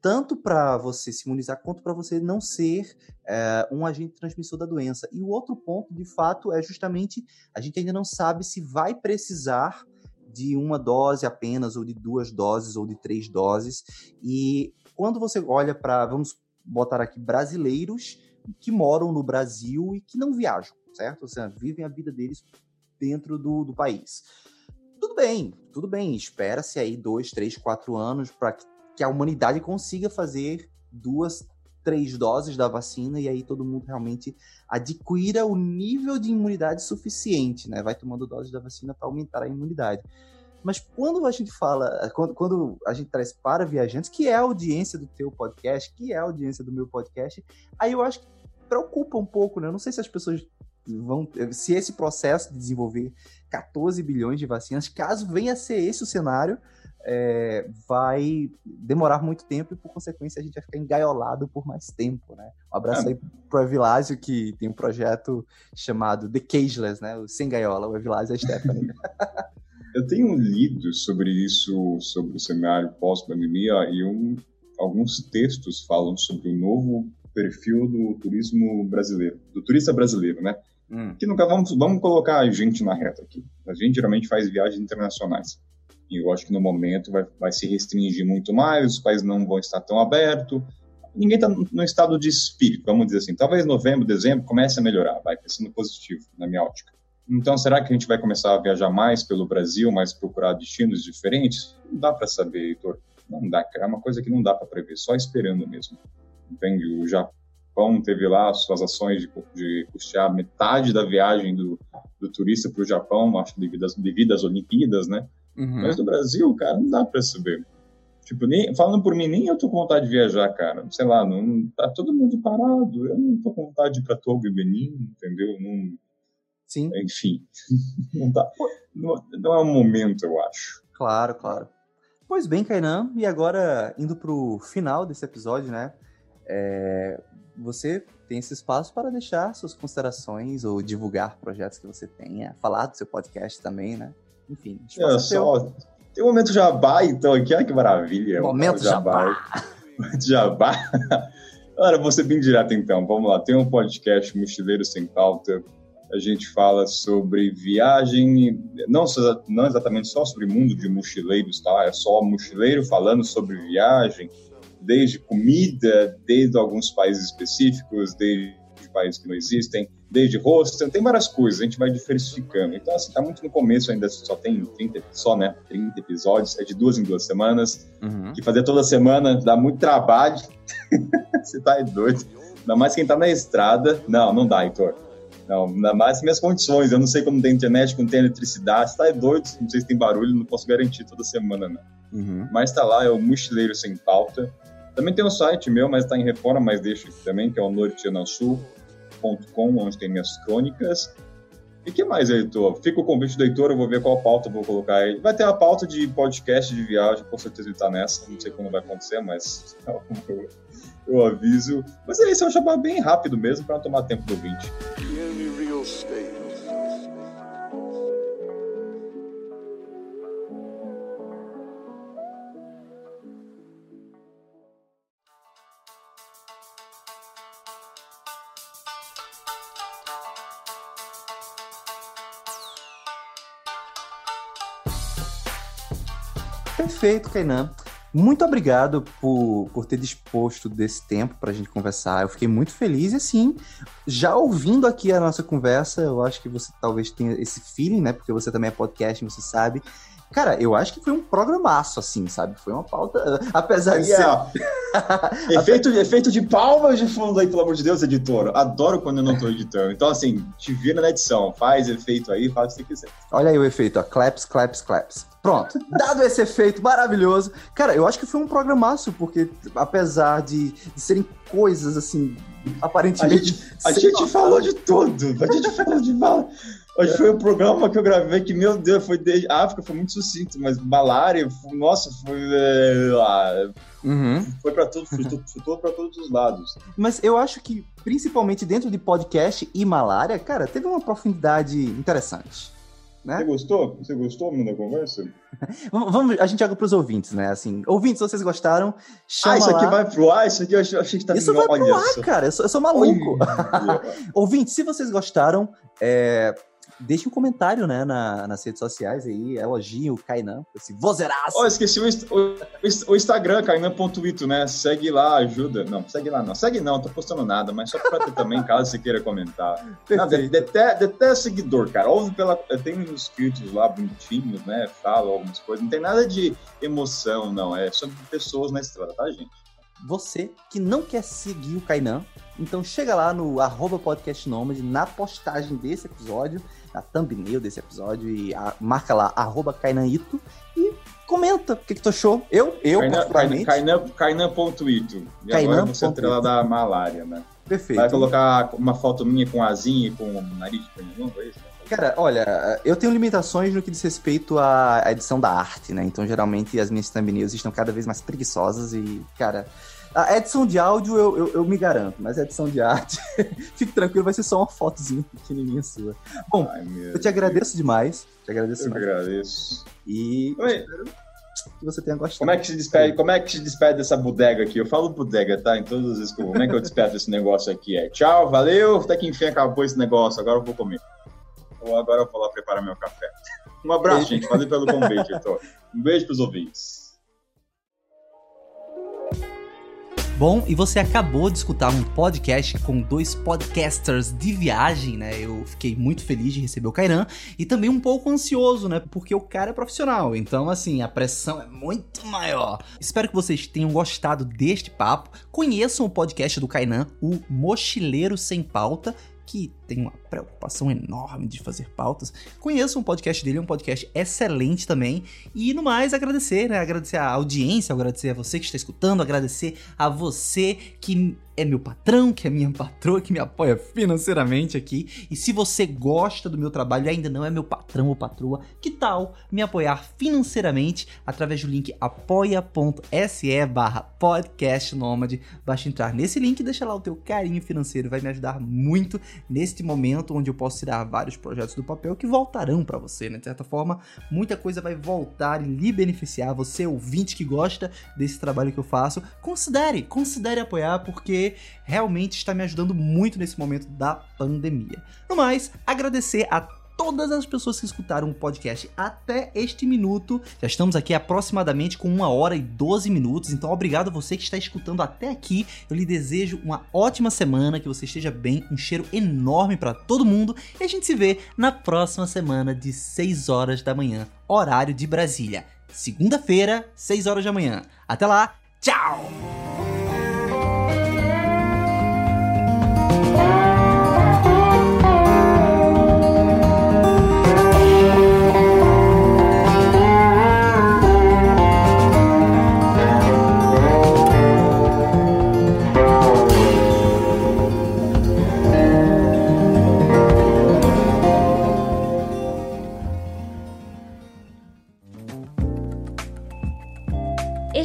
tanto para você se imunizar quanto para você não ser é, um agente transmissor da doença. E o outro ponto, de fato, é justamente a gente ainda não sabe se vai precisar de uma dose apenas, ou de duas doses, ou de três doses. E quando você olha para, vamos botar aqui, brasileiros que moram no Brasil e que não viajam, certo? Ou seja, vivem a vida deles dentro do, do país. Tudo bem, tudo bem. Espera-se aí dois, três, quatro anos para que que a humanidade consiga fazer duas, três doses da vacina e aí todo mundo realmente adquira o nível de imunidade suficiente, né? Vai tomando doses da vacina para aumentar a imunidade. Mas quando a gente fala, quando, quando, a gente traz para viajantes, que é a audiência do teu podcast, que é a audiência do meu podcast, aí eu acho que preocupa um pouco, né? Eu não sei se as pessoas vão. Se esse processo de desenvolver 14 bilhões de vacinas, caso venha a ser esse o cenário, é, vai demorar muito tempo e, por consequência, a gente vai ficar engaiolado por mais tempo, né? Um abraço é. aí pro Evilásio, que tem um projeto chamado The Cageless, né? O Sem Gaiola, o Evilásio e a Stephanie. Eu tenho lido sobre isso, sobre o cenário pós-pandemia, e um, alguns textos falam sobre o novo perfil do turismo brasileiro, do turista brasileiro, né? Hum. Que nunca vamos, vamos colocar a gente na reta aqui. A gente geralmente faz viagens internacionais. E eu acho que no momento vai, vai se restringir muito mais, os países não vão estar tão abertos. Ninguém está no estado de espírito, vamos dizer assim. Talvez novembro, dezembro comece a melhorar, vai crescendo positivo, na minha ótica. Então, será que a gente vai começar a viajar mais pelo Brasil, mais procurar destinos diferentes? Não dá para saber, Heitor. Não dá, é uma coisa que não dá para prever, só esperando mesmo. Entende? O Japão teve lá suas ações de, de custear metade da viagem do, do turista para o Japão, acho que devido às, devido às Olimpíadas, né? Uhum. Mas no Brasil, cara, não dá pra saber. Tipo, nem, falando por mim, nem eu tô com vontade de viajar, cara. Sei lá, não, tá todo mundo parado. Eu não tô com vontade de ir pra Togo e Benin, entendeu? Não, Sim. Enfim, não, tá, não, não, é um momento, eu acho. Claro, claro. Pois bem, Kainan, e agora indo pro final desse episódio, né? É, você tem esse espaço para deixar suas considerações ou divulgar projetos que você tenha, falar do seu podcast também, né? Enfim, é, só, tem um momento jabá, então, aqui, olha que maravilha. Momento jabá. Momento jabá. Agora, vou ser bem direto, então. Vamos lá. Tem um podcast Mochileiro Sem Pauta. A gente fala sobre viagem, não, não exatamente só sobre mundo de mochileiros, tá? É só mochileiro falando sobre viagem, desde comida, desde alguns países específicos, desde países que não existem, desde hostel, tem várias coisas, a gente vai diversificando. Então, assim, tá muito no começo ainda, só tem 30, só, né, 30 episódios, é de duas em duas semanas, uhum. que fazer toda semana dá muito trabalho, você tá doido. Ainda mais quem tá na estrada, não, não dá, Heitor. Não, ainda mais minhas condições, eu não sei como tem internet, como tem eletricidade, você tá doido, não sei se tem barulho, não posso garantir toda semana, não. Uhum. Mas tá lá, é o Mochileiro Sem Pauta, também tem um site meu, mas está em reforma, mas deixo aqui também, que é o Sul onde tem minhas crônicas. E que mais, Heitor? Fica o convite do Heitor, eu vou ver qual pauta eu vou colocar aí. Vai ter a pauta de podcast de viagem, com certeza ele tá nessa. Não sei quando vai acontecer, mas eu, eu aviso. Mas é isso, é um chamar bem rápido mesmo, para não tomar tempo do ouvinte. Perfeito, Kainan. Muito obrigado por, por ter disposto desse tempo para a gente conversar. Eu fiquei muito feliz e, assim, já ouvindo aqui a nossa conversa, eu acho que você talvez tenha esse feeling, né? Porque você também é podcast, você sabe. Cara, eu acho que foi um programaço, assim, sabe? Foi uma pauta. Apesar de ser. efeito, efeito de palmas de fundo aí, pelo amor de Deus, editor. Adoro quando eu não tô editando. Então, assim, te vira na edição, faz efeito aí, faz o que você quiser. Olha aí o efeito, ó. Claps, claps, claps. Pronto. Dado esse efeito maravilhoso. Cara, eu acho que foi um programaço, porque apesar de, de serem coisas, assim, aparentemente. A gente, a gente falou de tudo. A gente falou de bala. Hoje foi o um programa que eu gravei que, meu Deus, foi de África, foi muito sucinto, mas malária, foi, nossa, foi. É, uhum. Foi para tudo, chutou para todos os lados. Mas eu acho que, principalmente dentro de podcast e malária, cara, teve uma profundidade interessante. Né? Você gostou? Você gostou da conversa? Vamos, a gente joga para os ouvintes, né? Assim, ouvintes, se vocês gostaram, chama Ah, isso aqui lá. vai pro ar? Isso aqui eu achei que tá Isso vai pro ar, cara. Eu sou, eu sou maluco. ouvintes, se vocês gostaram, é, deixe um comentário, né, na, nas redes sociais aí, elogiem o Kainan, esse vozeraço. Oh, esqueci o, o, o Instagram, kainan.ito, né? Segue lá, ajuda. Não, segue lá não. Segue não, não tô postando nada, mas só pra ter também, caso você queira comentar. Até seguidor, cara. Ouve pela. Tem uns inscritos lá bonitinhos, né? Fala algumas coisas. Não tem nada de emoção, não. É sobre pessoas na estrada, tá, gente? Você que não quer seguir o Kainan, então chega lá no arroba podcast Nômade, na postagem desse episódio, na thumbnail desse episódio, e a, marca lá, arroba Kainanito, e comenta o que, que tu achou. Eu, eu, Kainan, particularmente... Kainan.ito. E Kainan. agora você trela da malária, né? Perfeito. Vai colocar uma foto minha com asinha e com nariz de pernilongo, é isso? Cara, olha, eu tenho limitações no que diz respeito à edição da arte, né? Então, geralmente, as minhas thumbnails estão cada vez mais preguiçosas e, cara... A edição de áudio eu, eu, eu me garanto, mas a edição de arte, fique tranquilo, vai ser só uma fotozinha pequenininha sua. Bom, Ai, eu te agradeço demais. Te agradeço eu demais. agradeço. E Oi. que você tenha gostado. Como é que se despede, como é que se despede dessa bodega aqui? Eu falo bodega, tá? Em todas as vezes que eu vou. Como é que eu despedo desse negócio aqui? É tchau, valeu, até que enfim acabou esse negócio, agora eu vou comer. Ou agora eu vou lá preparar meu café. Um abraço, gente. Valeu pelo convite, Heitor. Um beijo pros ouvintes. Bom, e você acabou de escutar um podcast com dois podcasters de viagem, né? Eu fiquei muito feliz de receber o Kairan e também um pouco ansioso, né? Porque o cara é profissional, então assim, a pressão é muito maior. Espero que vocês tenham gostado deste papo. Conheçam o podcast do Kainan, o Mochileiro Sem Pauta, que tem uma preocupação enorme de fazer pautas, conheçam o podcast dele, é um podcast excelente também. E no mais, agradecer, né? Agradecer a audiência, agradecer a você que está escutando, agradecer a você que é meu patrão, que é minha patroa, que me apoia financeiramente aqui. E se você gosta do meu trabalho e ainda não é meu patrão ou patroa, que tal me apoiar financeiramente através do link apoia.se barra. Basta entrar nesse link e deixar lá o teu carinho financeiro, vai me ajudar muito neste momento onde eu posso tirar vários projetos do papel que voltarão para você, né? De certa forma, muita coisa vai voltar e lhe beneficiar, você ouvinte que gosta desse trabalho que eu faço. Considere, considere apoiar porque realmente está me ajudando muito nesse momento da pandemia. No mais, agradecer a todas as pessoas que escutaram o podcast até este minuto. Já estamos aqui aproximadamente com uma hora e 12 minutos, então obrigado a você que está escutando até aqui. Eu lhe desejo uma ótima semana, que você esteja bem, um cheiro enorme para todo mundo e a gente se vê na próxima semana de 6 horas da manhã, horário de Brasília. Segunda-feira, 6 horas da manhã. Até lá, tchau!